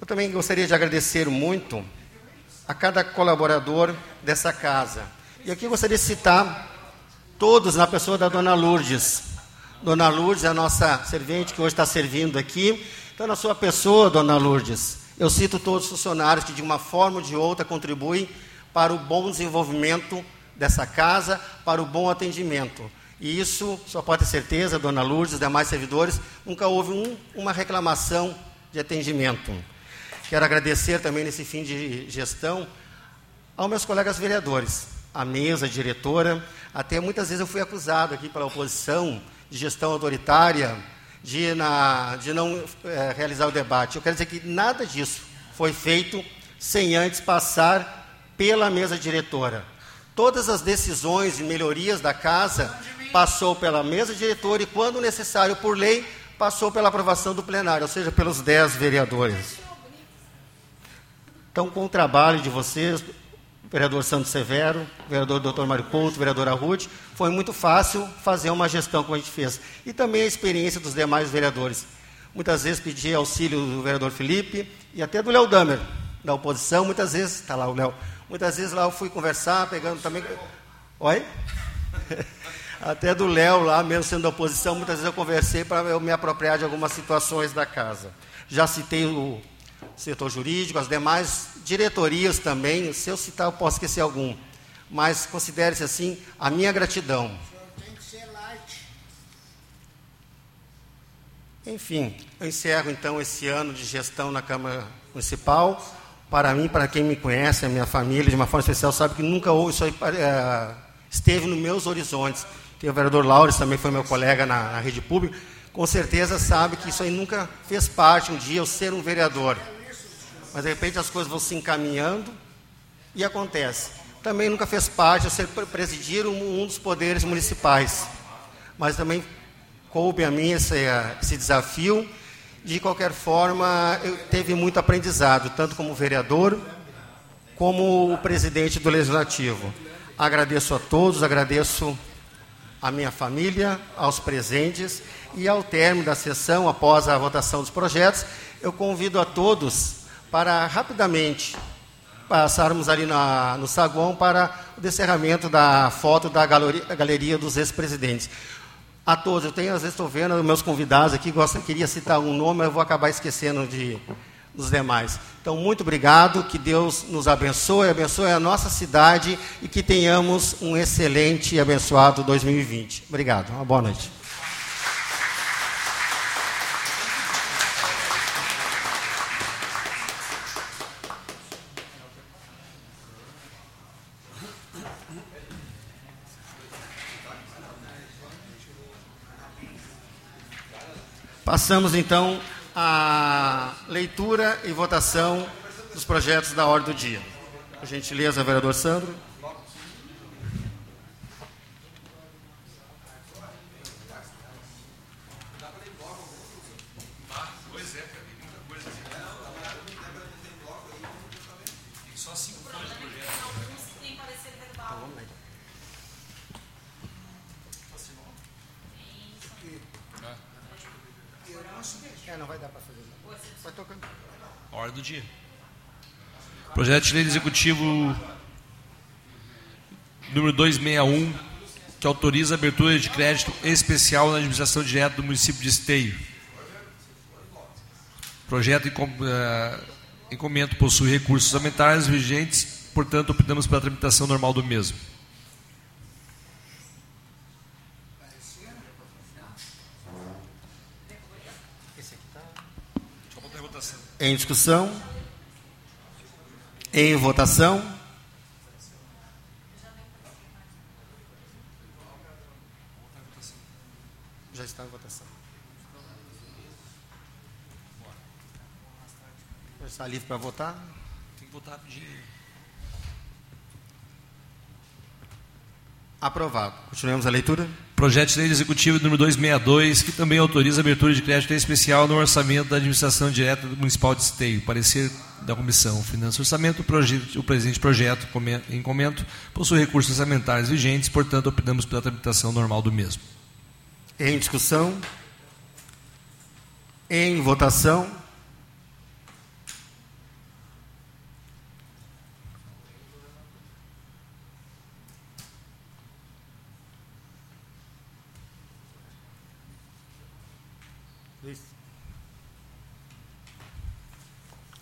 Eu também gostaria de agradecer muito a cada colaborador dessa casa. E aqui eu gostaria de citar todos na pessoa da Dona Lourdes. Dona Lourdes a nossa servente que hoje está servindo aqui. Então, na sua pessoa, Dona Lourdes, eu cito todos os funcionários que, de uma forma ou de outra, contribuem para o bom desenvolvimento dessa casa, para o bom atendimento. E isso, só pode ter certeza, Dona Lourdes, demais servidores, nunca houve um, uma reclamação de atendimento. Quero agradecer também nesse fim de gestão aos meus colegas vereadores, à mesa, diretora. Até muitas vezes eu fui acusado aqui pela oposição de gestão autoritária, de, na, de não é, realizar o debate. Eu quero dizer que nada disso foi feito sem antes passar pela mesa diretora. Todas as decisões e melhorias da casa passou pela mesa diretora e, quando necessário por lei, passou pela aprovação do plenário, ou seja, pelos dez vereadores. Então, com o trabalho de vocês, vereador Santos Severo, vereador Dr. Mário Couto, vereadora Ruth, foi muito fácil fazer uma gestão como a gente fez. E também a experiência dos demais vereadores. Muitas vezes pedi auxílio do vereador Felipe e até do Léo Damer, da oposição. Muitas vezes, está lá o Léo, muitas vezes lá eu fui conversar, pegando também. Oi? (laughs) Até do Léo lá, mesmo sendo da oposição, muitas vezes eu conversei para eu me apropriar de algumas situações da casa. Já citei o setor jurídico, as demais diretorias também. Se eu citar, eu posso esquecer algum. Mas considere-se assim a minha gratidão. Tem que ser light. Enfim, eu encerro então esse ano de gestão na Câmara Municipal. Para mim, para quem me conhece, a minha família, de uma forma especial, sabe que nunca houve isso aí, é, esteve nos meus horizontes. Tem o vereador Laures, também foi meu colega na, na rede pública, com certeza sabe que isso aí nunca fez parte um dia eu ser um vereador. Mas de repente as coisas vão se encaminhando e acontece. Também nunca fez parte eu ser presidir um, um dos poderes municipais. Mas também coube a mim esse, esse desafio. De qualquer forma, eu teve muito aprendizado, tanto como vereador, como presidente do Legislativo. Agradeço a todos, agradeço à minha família, aos presentes e ao término da sessão, após a votação dos projetos, eu convido a todos para rapidamente passarmos ali na, no saguão para o descerramento da foto da galeria, galeria dos ex-presidentes. A todos, eu tenho, às vezes estou vendo meus convidados aqui, gosto, queria citar um nome, mas eu vou acabar esquecendo de, dos demais. Então, muito obrigado, que Deus nos abençoe, abençoe a nossa cidade e que tenhamos um excelente e abençoado 2020. Obrigado, uma boa noite. Passamos então à leitura e votação dos projetos da ordem do dia. Por gentileza, vereador Sandro. É, não vai dar para fazer. Vai tocando. Ordem do dia. Projeto de lei executivo número 261, que autoriza a abertura de crédito especial na administração direta do município de Esteio. Projeto em comento possui recursos orçamentários vigentes, portanto, optamos pela tramitação normal do mesmo. Em discussão? Em votação? Já está em votação. Já está livre para votar? Tem que votar rapidinho. Aprovado. Continuamos a leitura. Projeto de Lei Executivo número 262, que também autoriza a abertura de crédito especial no orçamento da administração direta do Municipal de Esteio. Parecer da Comissão Finanças e Orçamento, o, projeto, o presente projeto em comento possui recursos orçamentários vigentes, portanto, optamos pela tramitação normal do mesmo. Em discussão? Em votação?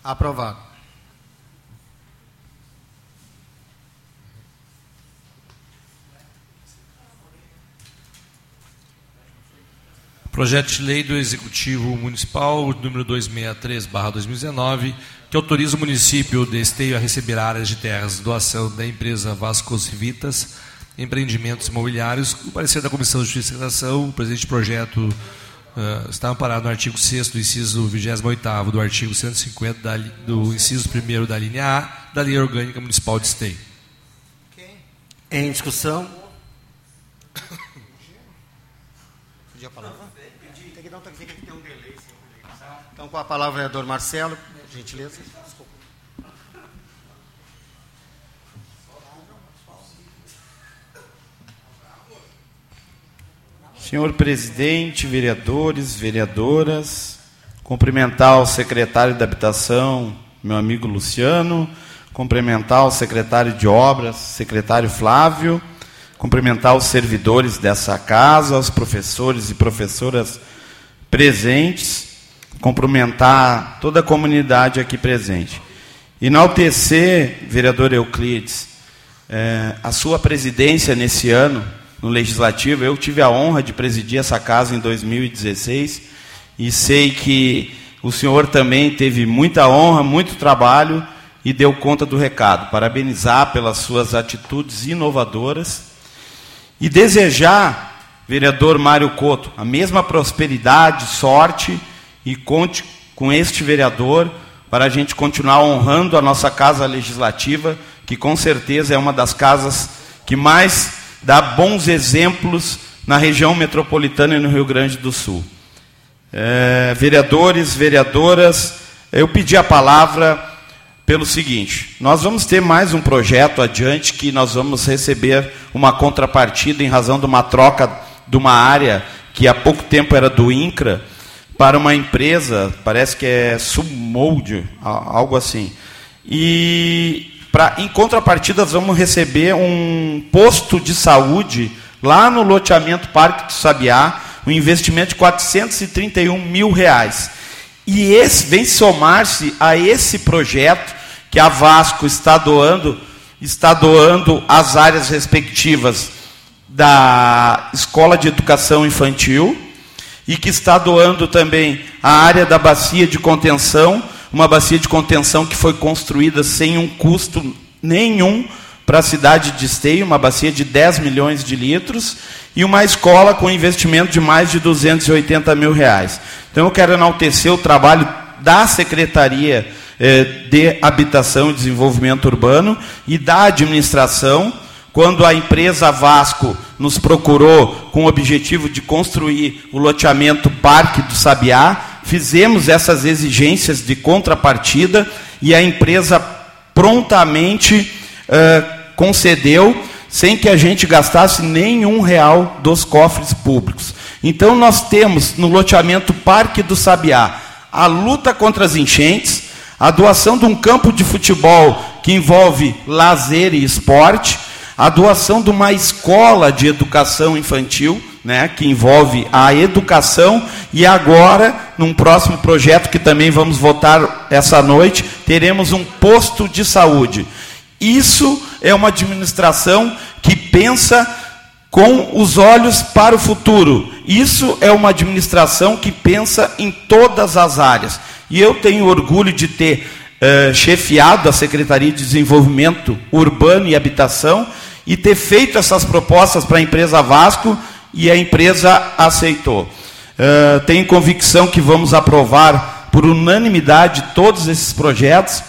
Aprovado. Projeto de Lei do Executivo Municipal, número 263-2019, que autoriza o município de Esteio a receber áreas de terras doação da empresa Vasco Civitas Empreendimentos Imobiliários. O parecer da Comissão de Justiça e Redação, o presente projeto uh, está amparado no artigo 6 do inciso 28 do artigo 150 da, do inciso 1 da linha A da Lei Orgânica Municipal de Esteio. Em discussão? Pedi a palavra? Tem que dar um toque, tem que ter um delay. Então, com a palavra, vereador Marcelo, por gentileza. Senhor presidente, vereadores, vereadoras, cumprimentar o secretário da Habitação, meu amigo Luciano, cumprimentar o secretário de Obras, secretário Flávio, cumprimentar os servidores dessa casa, os professores e professoras presentes, cumprimentar toda a comunidade aqui presente. Enaltecer, vereador Euclides, eh, a sua presidência nesse ano no Legislativo. Eu tive a honra de presidir essa casa em 2016 e sei que o senhor também teve muita honra, muito trabalho e deu conta do recado. Parabenizar pelas suas atitudes inovadoras e desejar, vereador Mário Couto, a mesma prosperidade, sorte e conte com este vereador para a gente continuar honrando a nossa casa legislativa, que com certeza é uma das casas que mais dá bons exemplos na região metropolitana e no Rio Grande do Sul. É, vereadores, vereadoras, eu pedi a palavra pelo seguinte: nós vamos ter mais um projeto adiante que nós vamos receber uma contrapartida em razão de uma troca de uma área que há pouco tempo era do INCRA para uma empresa, parece que é Submold, algo assim. E Em contrapartida, vamos receber um posto de saúde lá no loteamento Parque do Sabiá, um investimento de 431 mil reais. E esse vem somar-se a esse projeto que a Vasco está doando, está doando as áreas respectivas da Escola de Educação Infantil e que está doando também a área da bacia de contenção uma bacia de contenção que foi construída sem um custo nenhum para a cidade de Esteio, uma bacia de 10 milhões de litros, e uma escola com investimento de mais de 280 mil reais. Então eu quero enaltecer o trabalho da Secretaria eh, de Habitação e Desenvolvimento Urbano e da administração, quando a empresa Vasco nos procurou com o objetivo de construir o loteamento Parque do Sabiá, fizemos essas exigências de contrapartida e a empresa prontamente uh, concedeu, sem que a gente gastasse nenhum real dos cofres públicos. Então, nós temos no loteamento Parque do Sabiá a luta contra as enchentes, a doação de um campo de futebol que envolve lazer e esporte, a doação de uma escola de educação infantil né, que envolve a educação, e agora, num próximo projeto que também vamos votar essa noite, teremos um posto de saúde. Isso é uma administração que pensa com os olhos para o futuro. Isso é uma administração que pensa em todas as áreas. E eu tenho orgulho de ter uh, chefiado a Secretaria de Desenvolvimento Urbano e Habitação e ter feito essas propostas para a empresa Vasco e a empresa aceitou. Uh, tenho convicção que vamos aprovar por unanimidade todos esses projetos,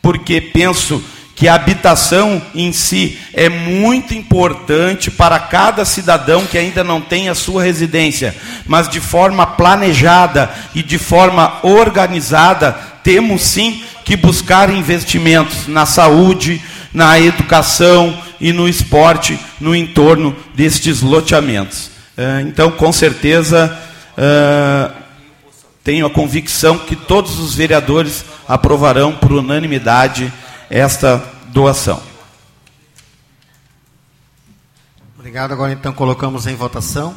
porque penso que a habitação em si é muito importante para cada cidadão que ainda não tem a sua residência, mas de forma planejada e de forma organizada, temos sim que buscar investimentos na saúde, na educação e no esporte no entorno destes loteamentos. Eh, então, com certeza, eh, tenho a convicção que todos os vereadores aprovarão por unanimidade esta doação. Obrigado. Agora então colocamos em votação.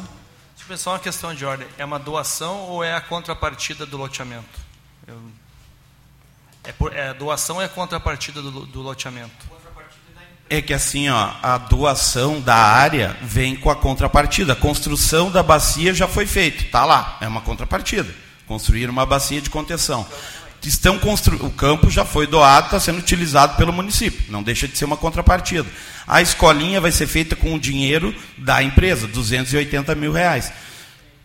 Deixa eu só uma questão de ordem. É uma doação ou é a contrapartida do loteamento? Eu... É, por... é doação ou é contrapartida do, do loteamento? É que assim, ó, a doação da área vem com a contrapartida. A construção da bacia já foi feita, está lá, é uma contrapartida. Construir uma bacia de contenção estão constru... o campo já foi doado, está sendo utilizado pelo município, não deixa de ser uma contrapartida. A escolinha vai ser feita com o dinheiro da empresa, 280 mil reais.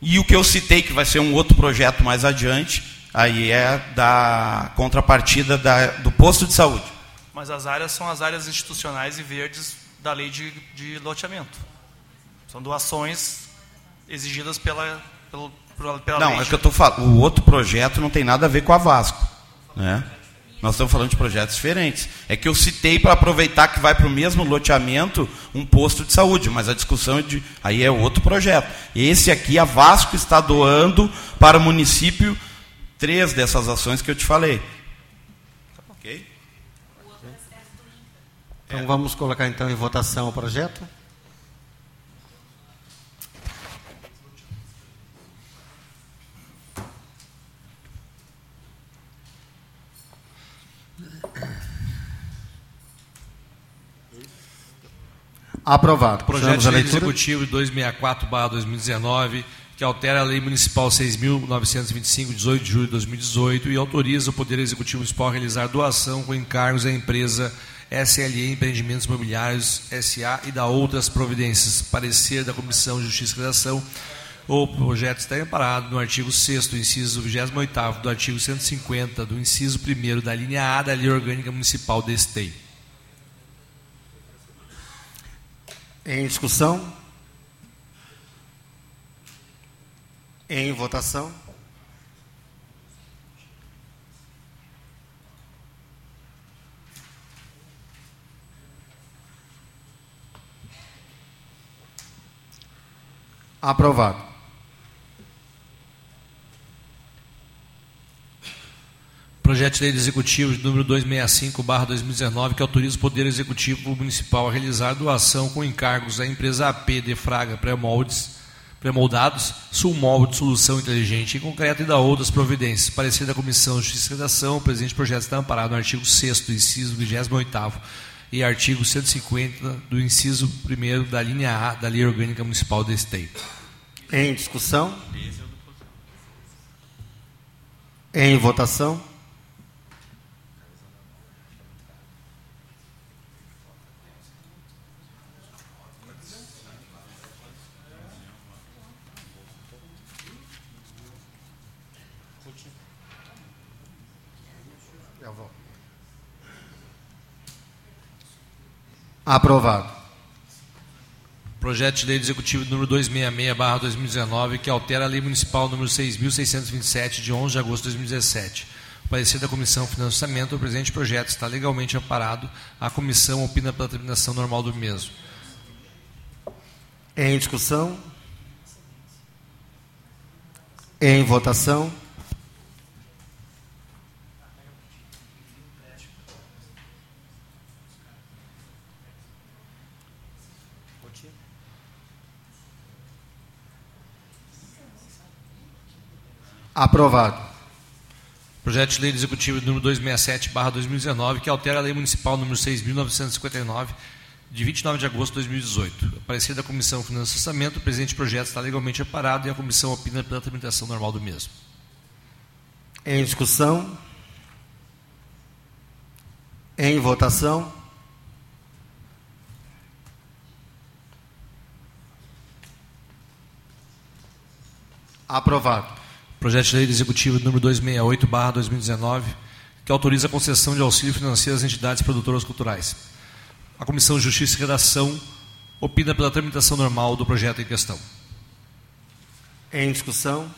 E o que eu citei, que vai ser um outro projeto mais adiante, aí é da contrapartida da, do posto de saúde. Mas as áreas são as áreas institucionais e verdes da lei de, de loteamento. São doações exigidas pela, pelo, pela não, lei. é que eu estou falando. O outro projeto não tem nada a ver com a Vasco. Né? Nós estamos falando de projetos diferentes. É que eu citei para aproveitar que vai para o mesmo loteamento um posto de saúde, mas a discussão é de. Aí é outro projeto. Esse aqui, a Vasco está doando para o município três dessas ações que eu te falei. Ok? Então vamos colocar então em votação o projeto. Aprovado. Projeto de lei executivo 264/2019, que altera a Lei Municipal 6.925, 18 de julho de 2018, e autoriza o Poder Executivo Municipal a realizar doação com encargos à empresa SLE Empreendimentos Imobiliários SA e da outras providências. Parecer da Comissão de Justiça e Redação. O projeto está amparado no artigo 6 inciso 28 do artigo 150 do inciso 1 da linha A da Lei Orgânica Municipal de Esteio. Em discussão? Em votação? Aprovado. Projeto de Lei Executivo número 265/2019 que autoriza o Poder Executivo Municipal a realizar doação com encargos à empresa AP de Fraga Pré-Moldes, Pré-Moldados, Sulmolde Solução Inteligente em concreto e da outras providências. Parecer da Comissão de Justiça e Redação, o presente projeto está amparado no artigo 6 inciso 28 e artigo 150 do inciso 1 da linha A da Lei Orgânica Municipal do Estado. Em discussão? Em votação? Aprovado. Projeto de Lei Executivo número 266/2019 que altera a Lei Municipal número 6627 de 11 de agosto de 2017. O parecer da Comissão Financiamento, o presente projeto está legalmente amparado. A comissão opina pela terminação normal do mesmo. Em discussão? Em votação? Aprovado. Projeto de Lei Executivo número 267/2019 que altera a Lei Municipal número 6959 de 29 de agosto de 2018. Aparecido da Comissão Finanças e Orçamento, o presente projeto está legalmente amparado e a comissão opina pela tramitação normal do mesmo. Em discussão? Em votação? Aprovado. Projeto de Lei Executivo número 268-2019, que autoriza a concessão de auxílio financeiro às entidades produtoras culturais. A Comissão de Justiça e Redação opina pela tramitação normal do projeto em questão. Em discussão?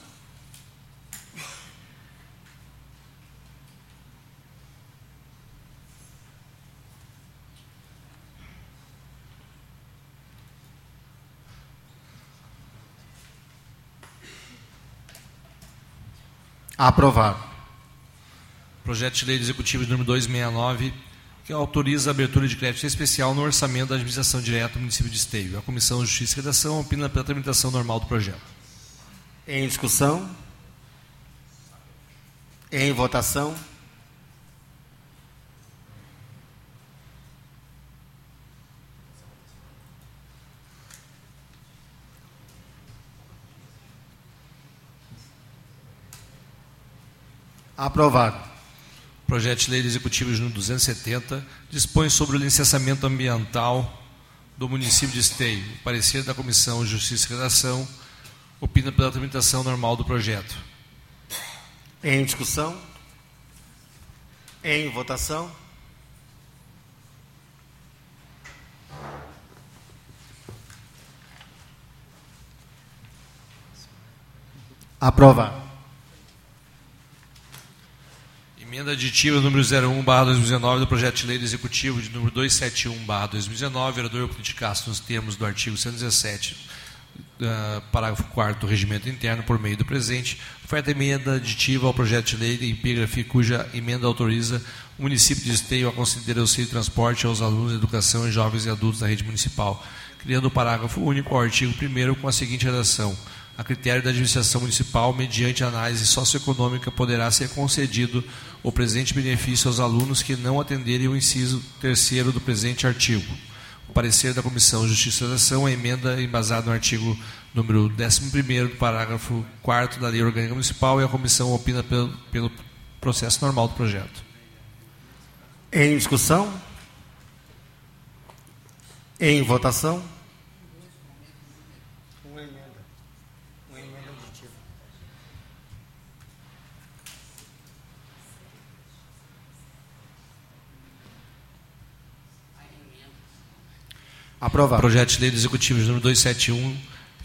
Aprovado. Projeto de Lei Executivo número 269, que autoriza a abertura de crédito especial no orçamento da administração direta do município de Esteio. A Comissão de Justiça e Redação opina pela tramitação normal do projeto. Em discussão? Em votação? Aprovado. Projeto de Lei Executivo número 270 dispõe sobre o licenciamento ambiental do município de Esteio. O parecer da Comissão de Justiça e Redação opina pela tramitação normal do projeto. Em discussão? Em votação? Aprovado. Emenda aditiva número 01/2019 do projeto de lei executivo de número 271/2019, vereador Euclides de Castro, nos termos do artigo 117, uh, parágrafo 4 do regimento interno, por meio do presente, oferta emenda aditiva ao projeto de lei de epígrafe cuja emenda autoriza o município de Esteio a conceder auxílio de transporte aos alunos de educação e jovens e adultos da rede municipal, criando o parágrafo único ao artigo 1 com a seguinte redação: a critério da administração municipal, mediante análise socioeconômica, poderá ser concedido o presente benefício aos alunos que não atenderem o inciso terceiro do presente artigo. O parecer da Comissão de Justiça e Redação, a emenda embasada no artigo número 11 do parágrafo 4 da Lei Orgânica Municipal e a comissão opina pelo, pelo processo normal do projeto. Em discussão? Em votação? Aprovado. Projeto de Lei do Executivo número 271,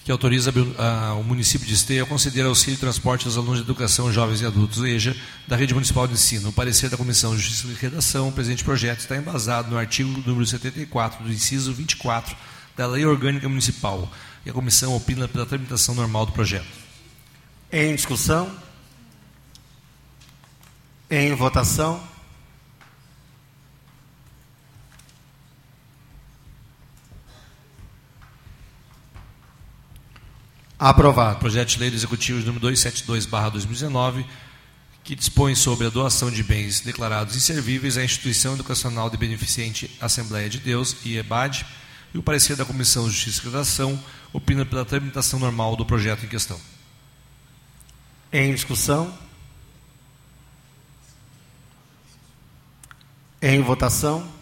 que autoriza a, o município de Esteia a conceder auxílio de transporte aos alunos de educação, jovens e adultos, EJA, da Rede Municipal de Ensino. O parecer da Comissão de Justiça e Redação, o presente projeto está embasado no artigo número 74, do inciso 24 da Lei Orgânica Municipal. E a comissão opina pela tramitação normal do projeto. Em discussão? Em votação? Aprovado. Projeto de Lei do Executivo número 272/2019, que dispõe sobre a doação de bens declarados inservíveis à Instituição Educacional de Beneficente Assembleia de Deus, IEBAD, e o parecer da Comissão de Justiça e Redação opina pela tramitação normal do projeto em questão. Em discussão? Em votação?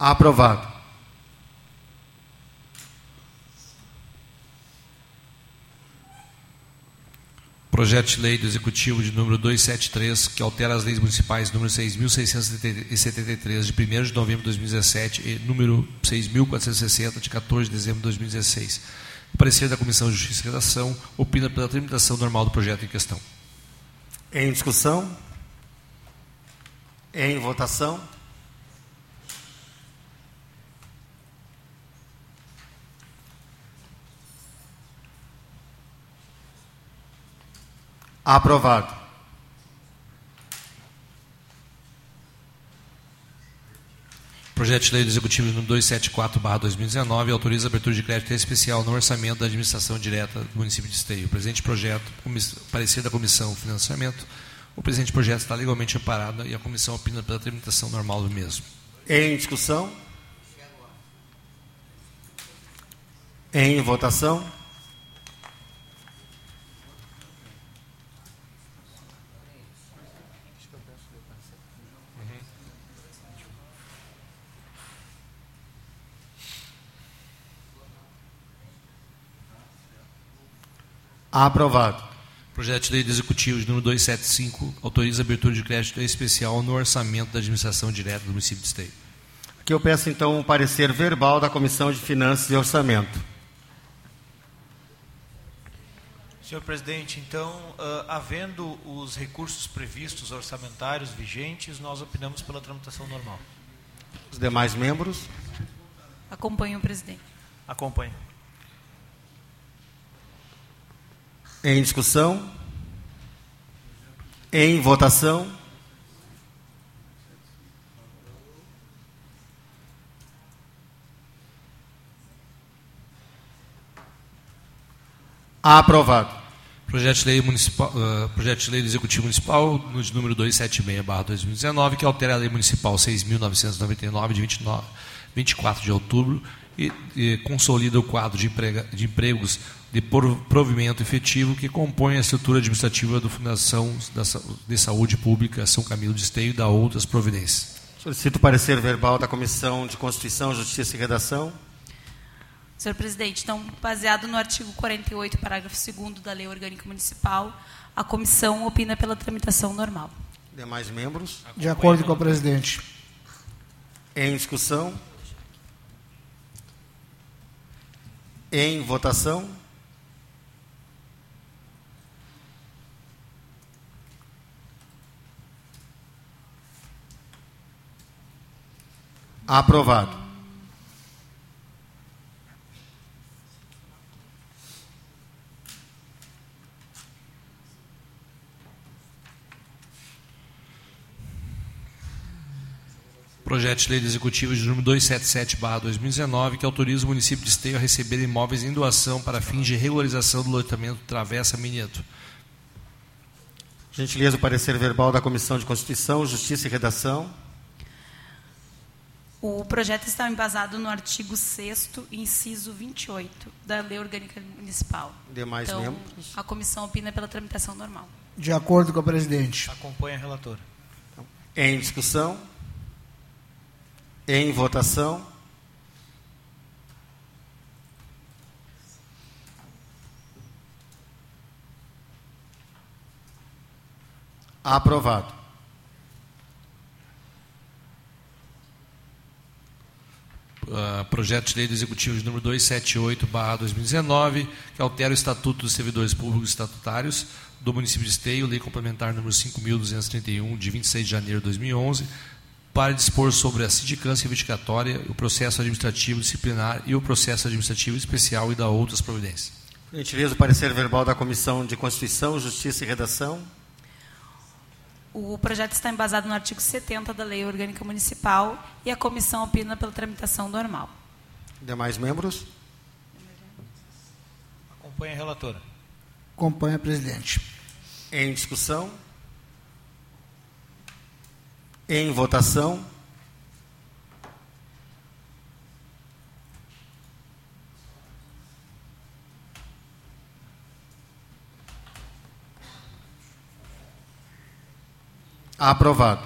Aprovado. Projeto de Lei do Executivo de número 273, que altera as leis municipais número 6.673, de 1 de novembro de 2017, e número 6.460, de 14 de dezembro de 2016. O parecer da Comissão de Justiça e Redação opina pela tramitação normal do projeto em questão. Em discussão? Em votação? Aprovado. Projeto de Lei do Executivo número 274/2019 autoriza a abertura de crédito especial no orçamento da administração direta do município de Esteio. O presente projeto, parecer da Comissão Financiamento, o presente projeto está legalmente amparado e a comissão opina pela tramitação normal do mesmo. Em discussão? Em votação? Aprovado. Projeto de Lei do Executivo de número 275 autoriza a abertura de crédito especial no orçamento da administração direta do município de Esteio. Aqui eu peço então um parecer verbal da Comissão de Finanças e Orçamento. Senhor presidente, então, uh, havendo os recursos previstos orçamentários vigentes, nós opinamos pela tramitação normal. Os demais membros? Acompanho o presidente. Acompanho. Em discussão? Em votação? Aprovado. Projeto de Lei, municipal, uh, projeto de lei do Executivo Municipal, de número 276-2019, que altera a Lei Municipal 6.999, de 29, 24 de outubro, e, e consolida o quadro de, emprega, de empregos de provimento efetivo que compõe a estrutura administrativa da Fundação de Saúde Pública São Camilo de Esteio e da outras providências. Solicito o parecer verbal da Comissão de Constituição, Justiça e Redação. Senhor presidente, então, baseado no artigo 48, parágrafo 2 da Lei Orgânica Municipal, a comissão opina pela tramitação normal. Demais membros? De acordo com o presidente. Em discussão? Em votação? Aprovado. Projeto de Lei Executivo de número 277-2019, que autoriza o município de Esteio a receber imóveis em doação para fins de regularização do loteamento Travessa Mineto. Gentileza, o parecer verbal da Comissão de Constituição, Justiça e Redação. O projeto está embasado no artigo 6 inciso 28 da Lei Orgânica Municipal. Demais então, membros? A comissão opina pela tramitação normal. De acordo com o presidente. Acompanha a relatora. Em discussão? Em votação? Aprovado. Uh, projeto de lei do Executivo de número 278-2019, que altera o Estatuto dos Servidores Públicos Estatutários do município de Esteio, lei complementar número 5.231, de 26 de janeiro de 2011, para dispor sobre a sindicância reivindicatória, o processo administrativo disciplinar e o processo administrativo especial e da outras providências. Gentileza, o parecer verbal da Comissão de Constituição, Justiça e Redação. O projeto está embasado no artigo 70 da Lei Orgânica Municipal e a comissão opina pela tramitação normal. Demais membros? Acompanha a relatora. Acompanha, presidente. Em discussão? Em votação? Aprovado.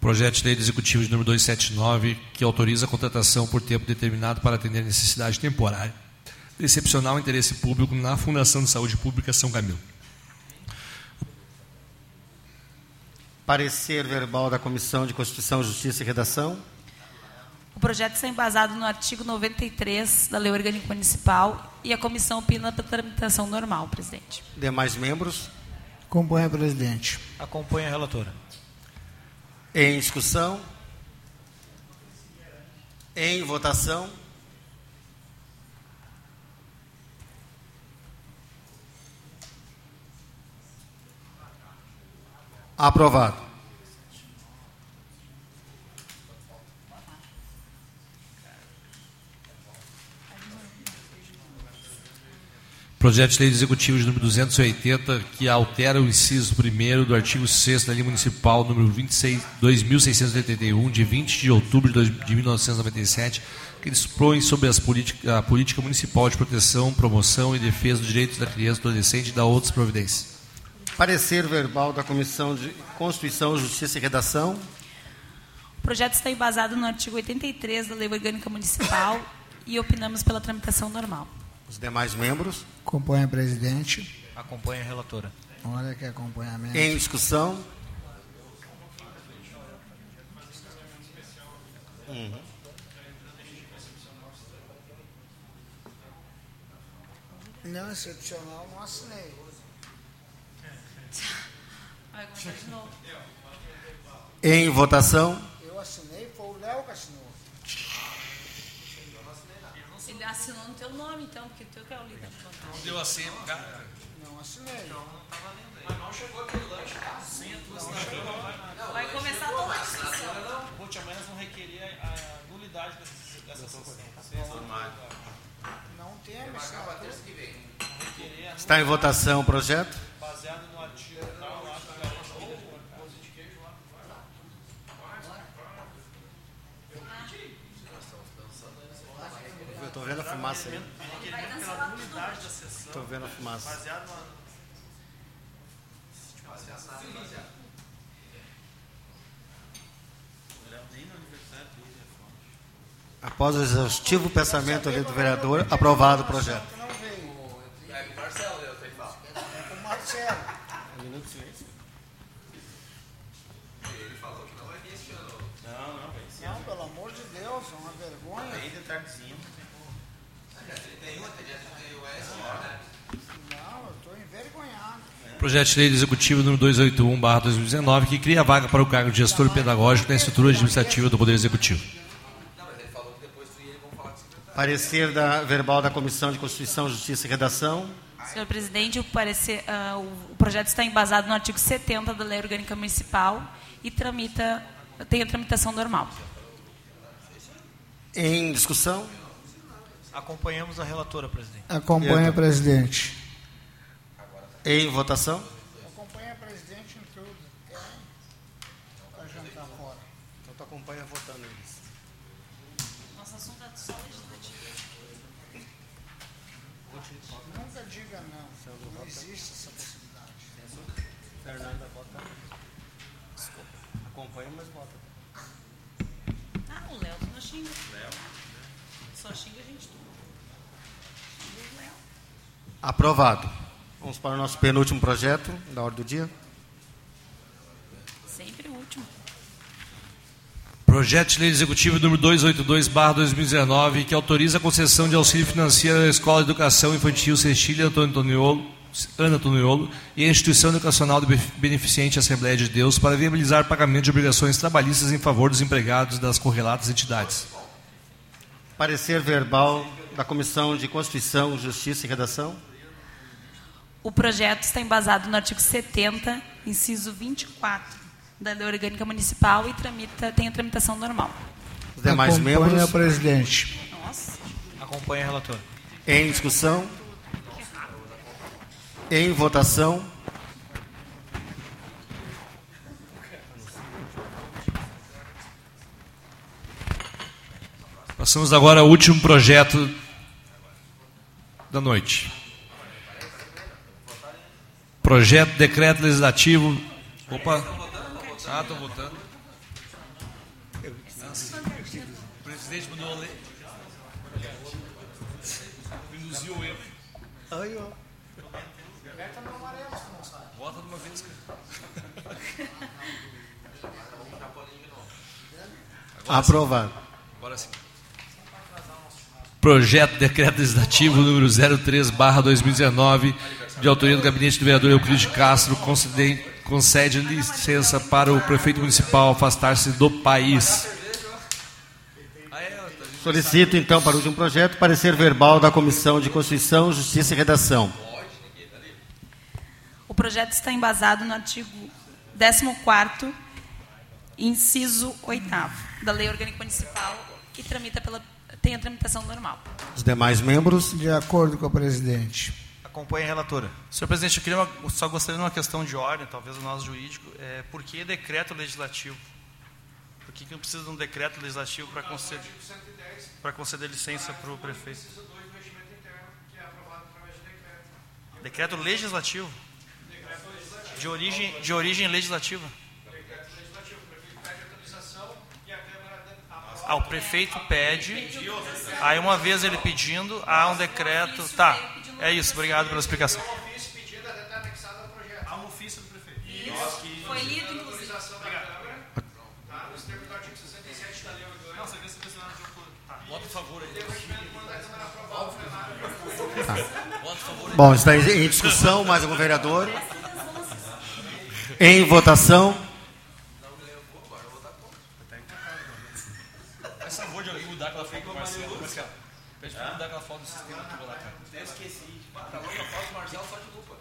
Projeto de Lei Executivo de número 279, que autoriza a contratação por tempo determinado para atender necessidade temporária de excepcional interesse público na Fundação de Saúde Pública São Camilo. Parecer verbal da Comissão de Constituição, Justiça e Redação. O projeto está embasado no artigo 93 da Lei Orgânica Municipal e a comissão opina pela tramitação normal, presidente. Demais membros? Acompanha, presidente. Acompanha a relatora. Em discussão? Em votação? Aprovado. Projeto de Lei Executivo de número 280, que altera o inciso 1 do artigo 6 da Lei Municipal número 26, 2681, de 20 de outubro de 1997, que dispõe sobre as a política municipal de proteção, promoção e defesa dos direitos da criança e do adolescente e da outras providências. Parecer verbal da Comissão de Constituição, Justiça e Redação. O projeto está embasado no artigo 83 da Lei Orgânica Municipal e opinamos pela tramitação normal. Os demais membros? Acompanha, presidente. Acompanha a relatora. Olha que acompanhamento. Em discussão? Uhum. Não, excepcional, não assinei. Vai contar de novo. Em votação? Eu assinei, foi o Léo que assinou. Ele assinou no teu nome, então, porque tu que é o líder de vantagem. Não deu assim, cara. Não assinei. Mas não chegou aquele lanche, tá? Sim. Vai começar toda a discussão. Ruth, amanhã nós vamos requerer a nulidade dessa, sessão. Não tem a missão. Requerer a Está em votação o projeto? baseado no artigo tal, lá que garante vida de pãozinho de queijo lá. Estou vendo a fumaça aí. Estou vendo a fumaça. Baseado Após o exaustivo pensamento ali do vereador, aprovado o projeto. Não veio. É com o Marcelo, eu tenho que falar. É com o Marcelo. Um minuto de silêncio. Ele falou que não vai vir esse ano. Não, não, vai ser. Não, pelo amor de Deus, é uma vergonha. Bem de tardezinha. Dia 31, até dia 31 é esse ano, né? Não, eu estou envergonhado. Projeto de Lei Executivo número 281/2019 que cria a vaga para o cargo de gestor pedagógico na estrutura administrativa do Poder Executivo. Não, mas ele falou que depois tu ele vão falar com o secretário. Parecer da verbal da Comissão de Constituição, Justiça e Redação. Senhor presidente, o, parecer, o- o projeto está embasado no artigo 70 da Lei Orgânica Municipal e tramita, tem a tramitação normal. Em discussão? Acompanhamos a relatora, presidente. Acompanha, presidente. Em votação? Acompanha, presidente, em tudo. Para jantar fora. Então tu acompanha votando eles. Nosso assunto é só legislativo. Nunca diga não. Não existe essa possibilidade. Fernanda vota. Acompanha, mas vota. Ah, o Léo tu não xinga. Léo? Só xinga a gente tudo. Xinga o Léo. Aprovado. Vamos para o nosso penúltimo projeto da ordem do dia. Sempre o último. Projeto de Lei Executivo número 282/2019 que autoriza a concessão de auxílio financeiro à Escola de Educação Infantil Cecília Antônio Antoniolo, Ana Antoniolo e à Instituição Educacional do Beneficente Assembleia de Deus para viabilizar pagamento de obrigações trabalhistas em favor dos empregados das correlatas entidades. Parecer verbal da Comissão de Constituição, Justiça e Redação. O projeto está embasado no artigo 70, inciso 24 da Lei Orgânica Municipal e tramita, tem a tramitação normal. Os demais Acompanha, membros. presidente. Nossa. Acompanha a relatora. Em discussão? Em votação? Passamos agora ao último projeto da noite. Projeto de Decreto Legislativo. Opa. Ah, estou votando. O presidente mandou a lei. Induziu o erro. Aí, ó. Vota de uma vez, cara. Aprovado. Agora sim. Projeto de Decreto Legislativo número 03/2019, de autoria do gabinete do vereador Euclides Castro, concede, concede licença para o prefeito municipal afastar-se do país. Solicito, então, para o último projeto, parecer verbal da Comissão de Constituição, Justiça e Redação. O projeto está embasado no artigo 14º, inciso 8 da Lei Orgânica Municipal e tramita pela, tem a tramitação normal. Os demais membros? De acordo com o presidente. Acompanhe a relatora. Senhor presidente, eu queria uma, só gostaria de uma questão de ordem, talvez o nosso jurídico. É, por que decreto legislativo? Por que, que não precisa de um decreto legislativo para conceder, conceder licença para o prefeito? Decreto legislativo? De origem, de origem legislativa? Ah, o prefeito pede. Aí uma vez ele pedindo, há um decreto. Tá, é isso. Obrigado pela explicação. Há um ofício do prefeito. Foi lido, inclusive. Não, você vê se você não Tá. Bom, está em discussão, mais algum vereador? Em votação. Faz favor de alguém mudar aquela foto do Marcelo. Marcelo, pede pra mudar aquela foto do sistema que eu vou lá, cara. Até esqueci. Tá louco, a foto do Marcelo só de lupa.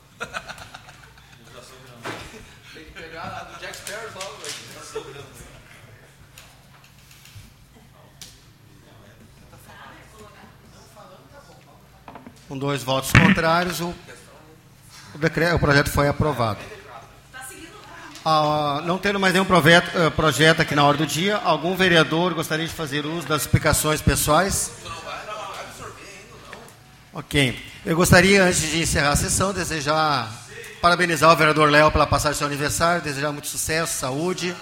Tem que pegar a do Jack Sparrow logo, velho. Com dois votos contrários, o, o, decreto, o projeto foi aprovado. Ah, não tendo mais nenhum projeto, eh, projeto aqui na hora do dia, algum vereador gostaria de fazer uso das explicações pessoais? Ok. Eu gostaria, antes de encerrar a sessão, desejar parabenizar o vereador Léo pela passagem do seu aniversário, desejar muito sucesso, saúde.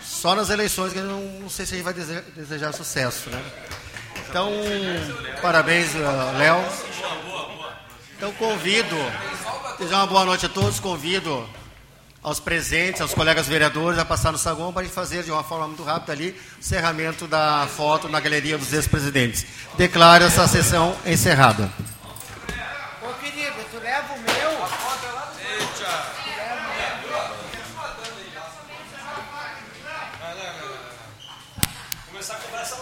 Só nas eleições que eu não, sei se a gente vai desejar, desejar sucesso, né? Então, parabéns, uh, Léo. Então, convido, desejar uma boa noite a todos, convido aos presentes, aos colegas vereadores a passar no saguão para a gente fazer de uma forma muito rápida ali o encerramento da foto na galeria dos ex-presidentes. Declaro essa sessão encerrada.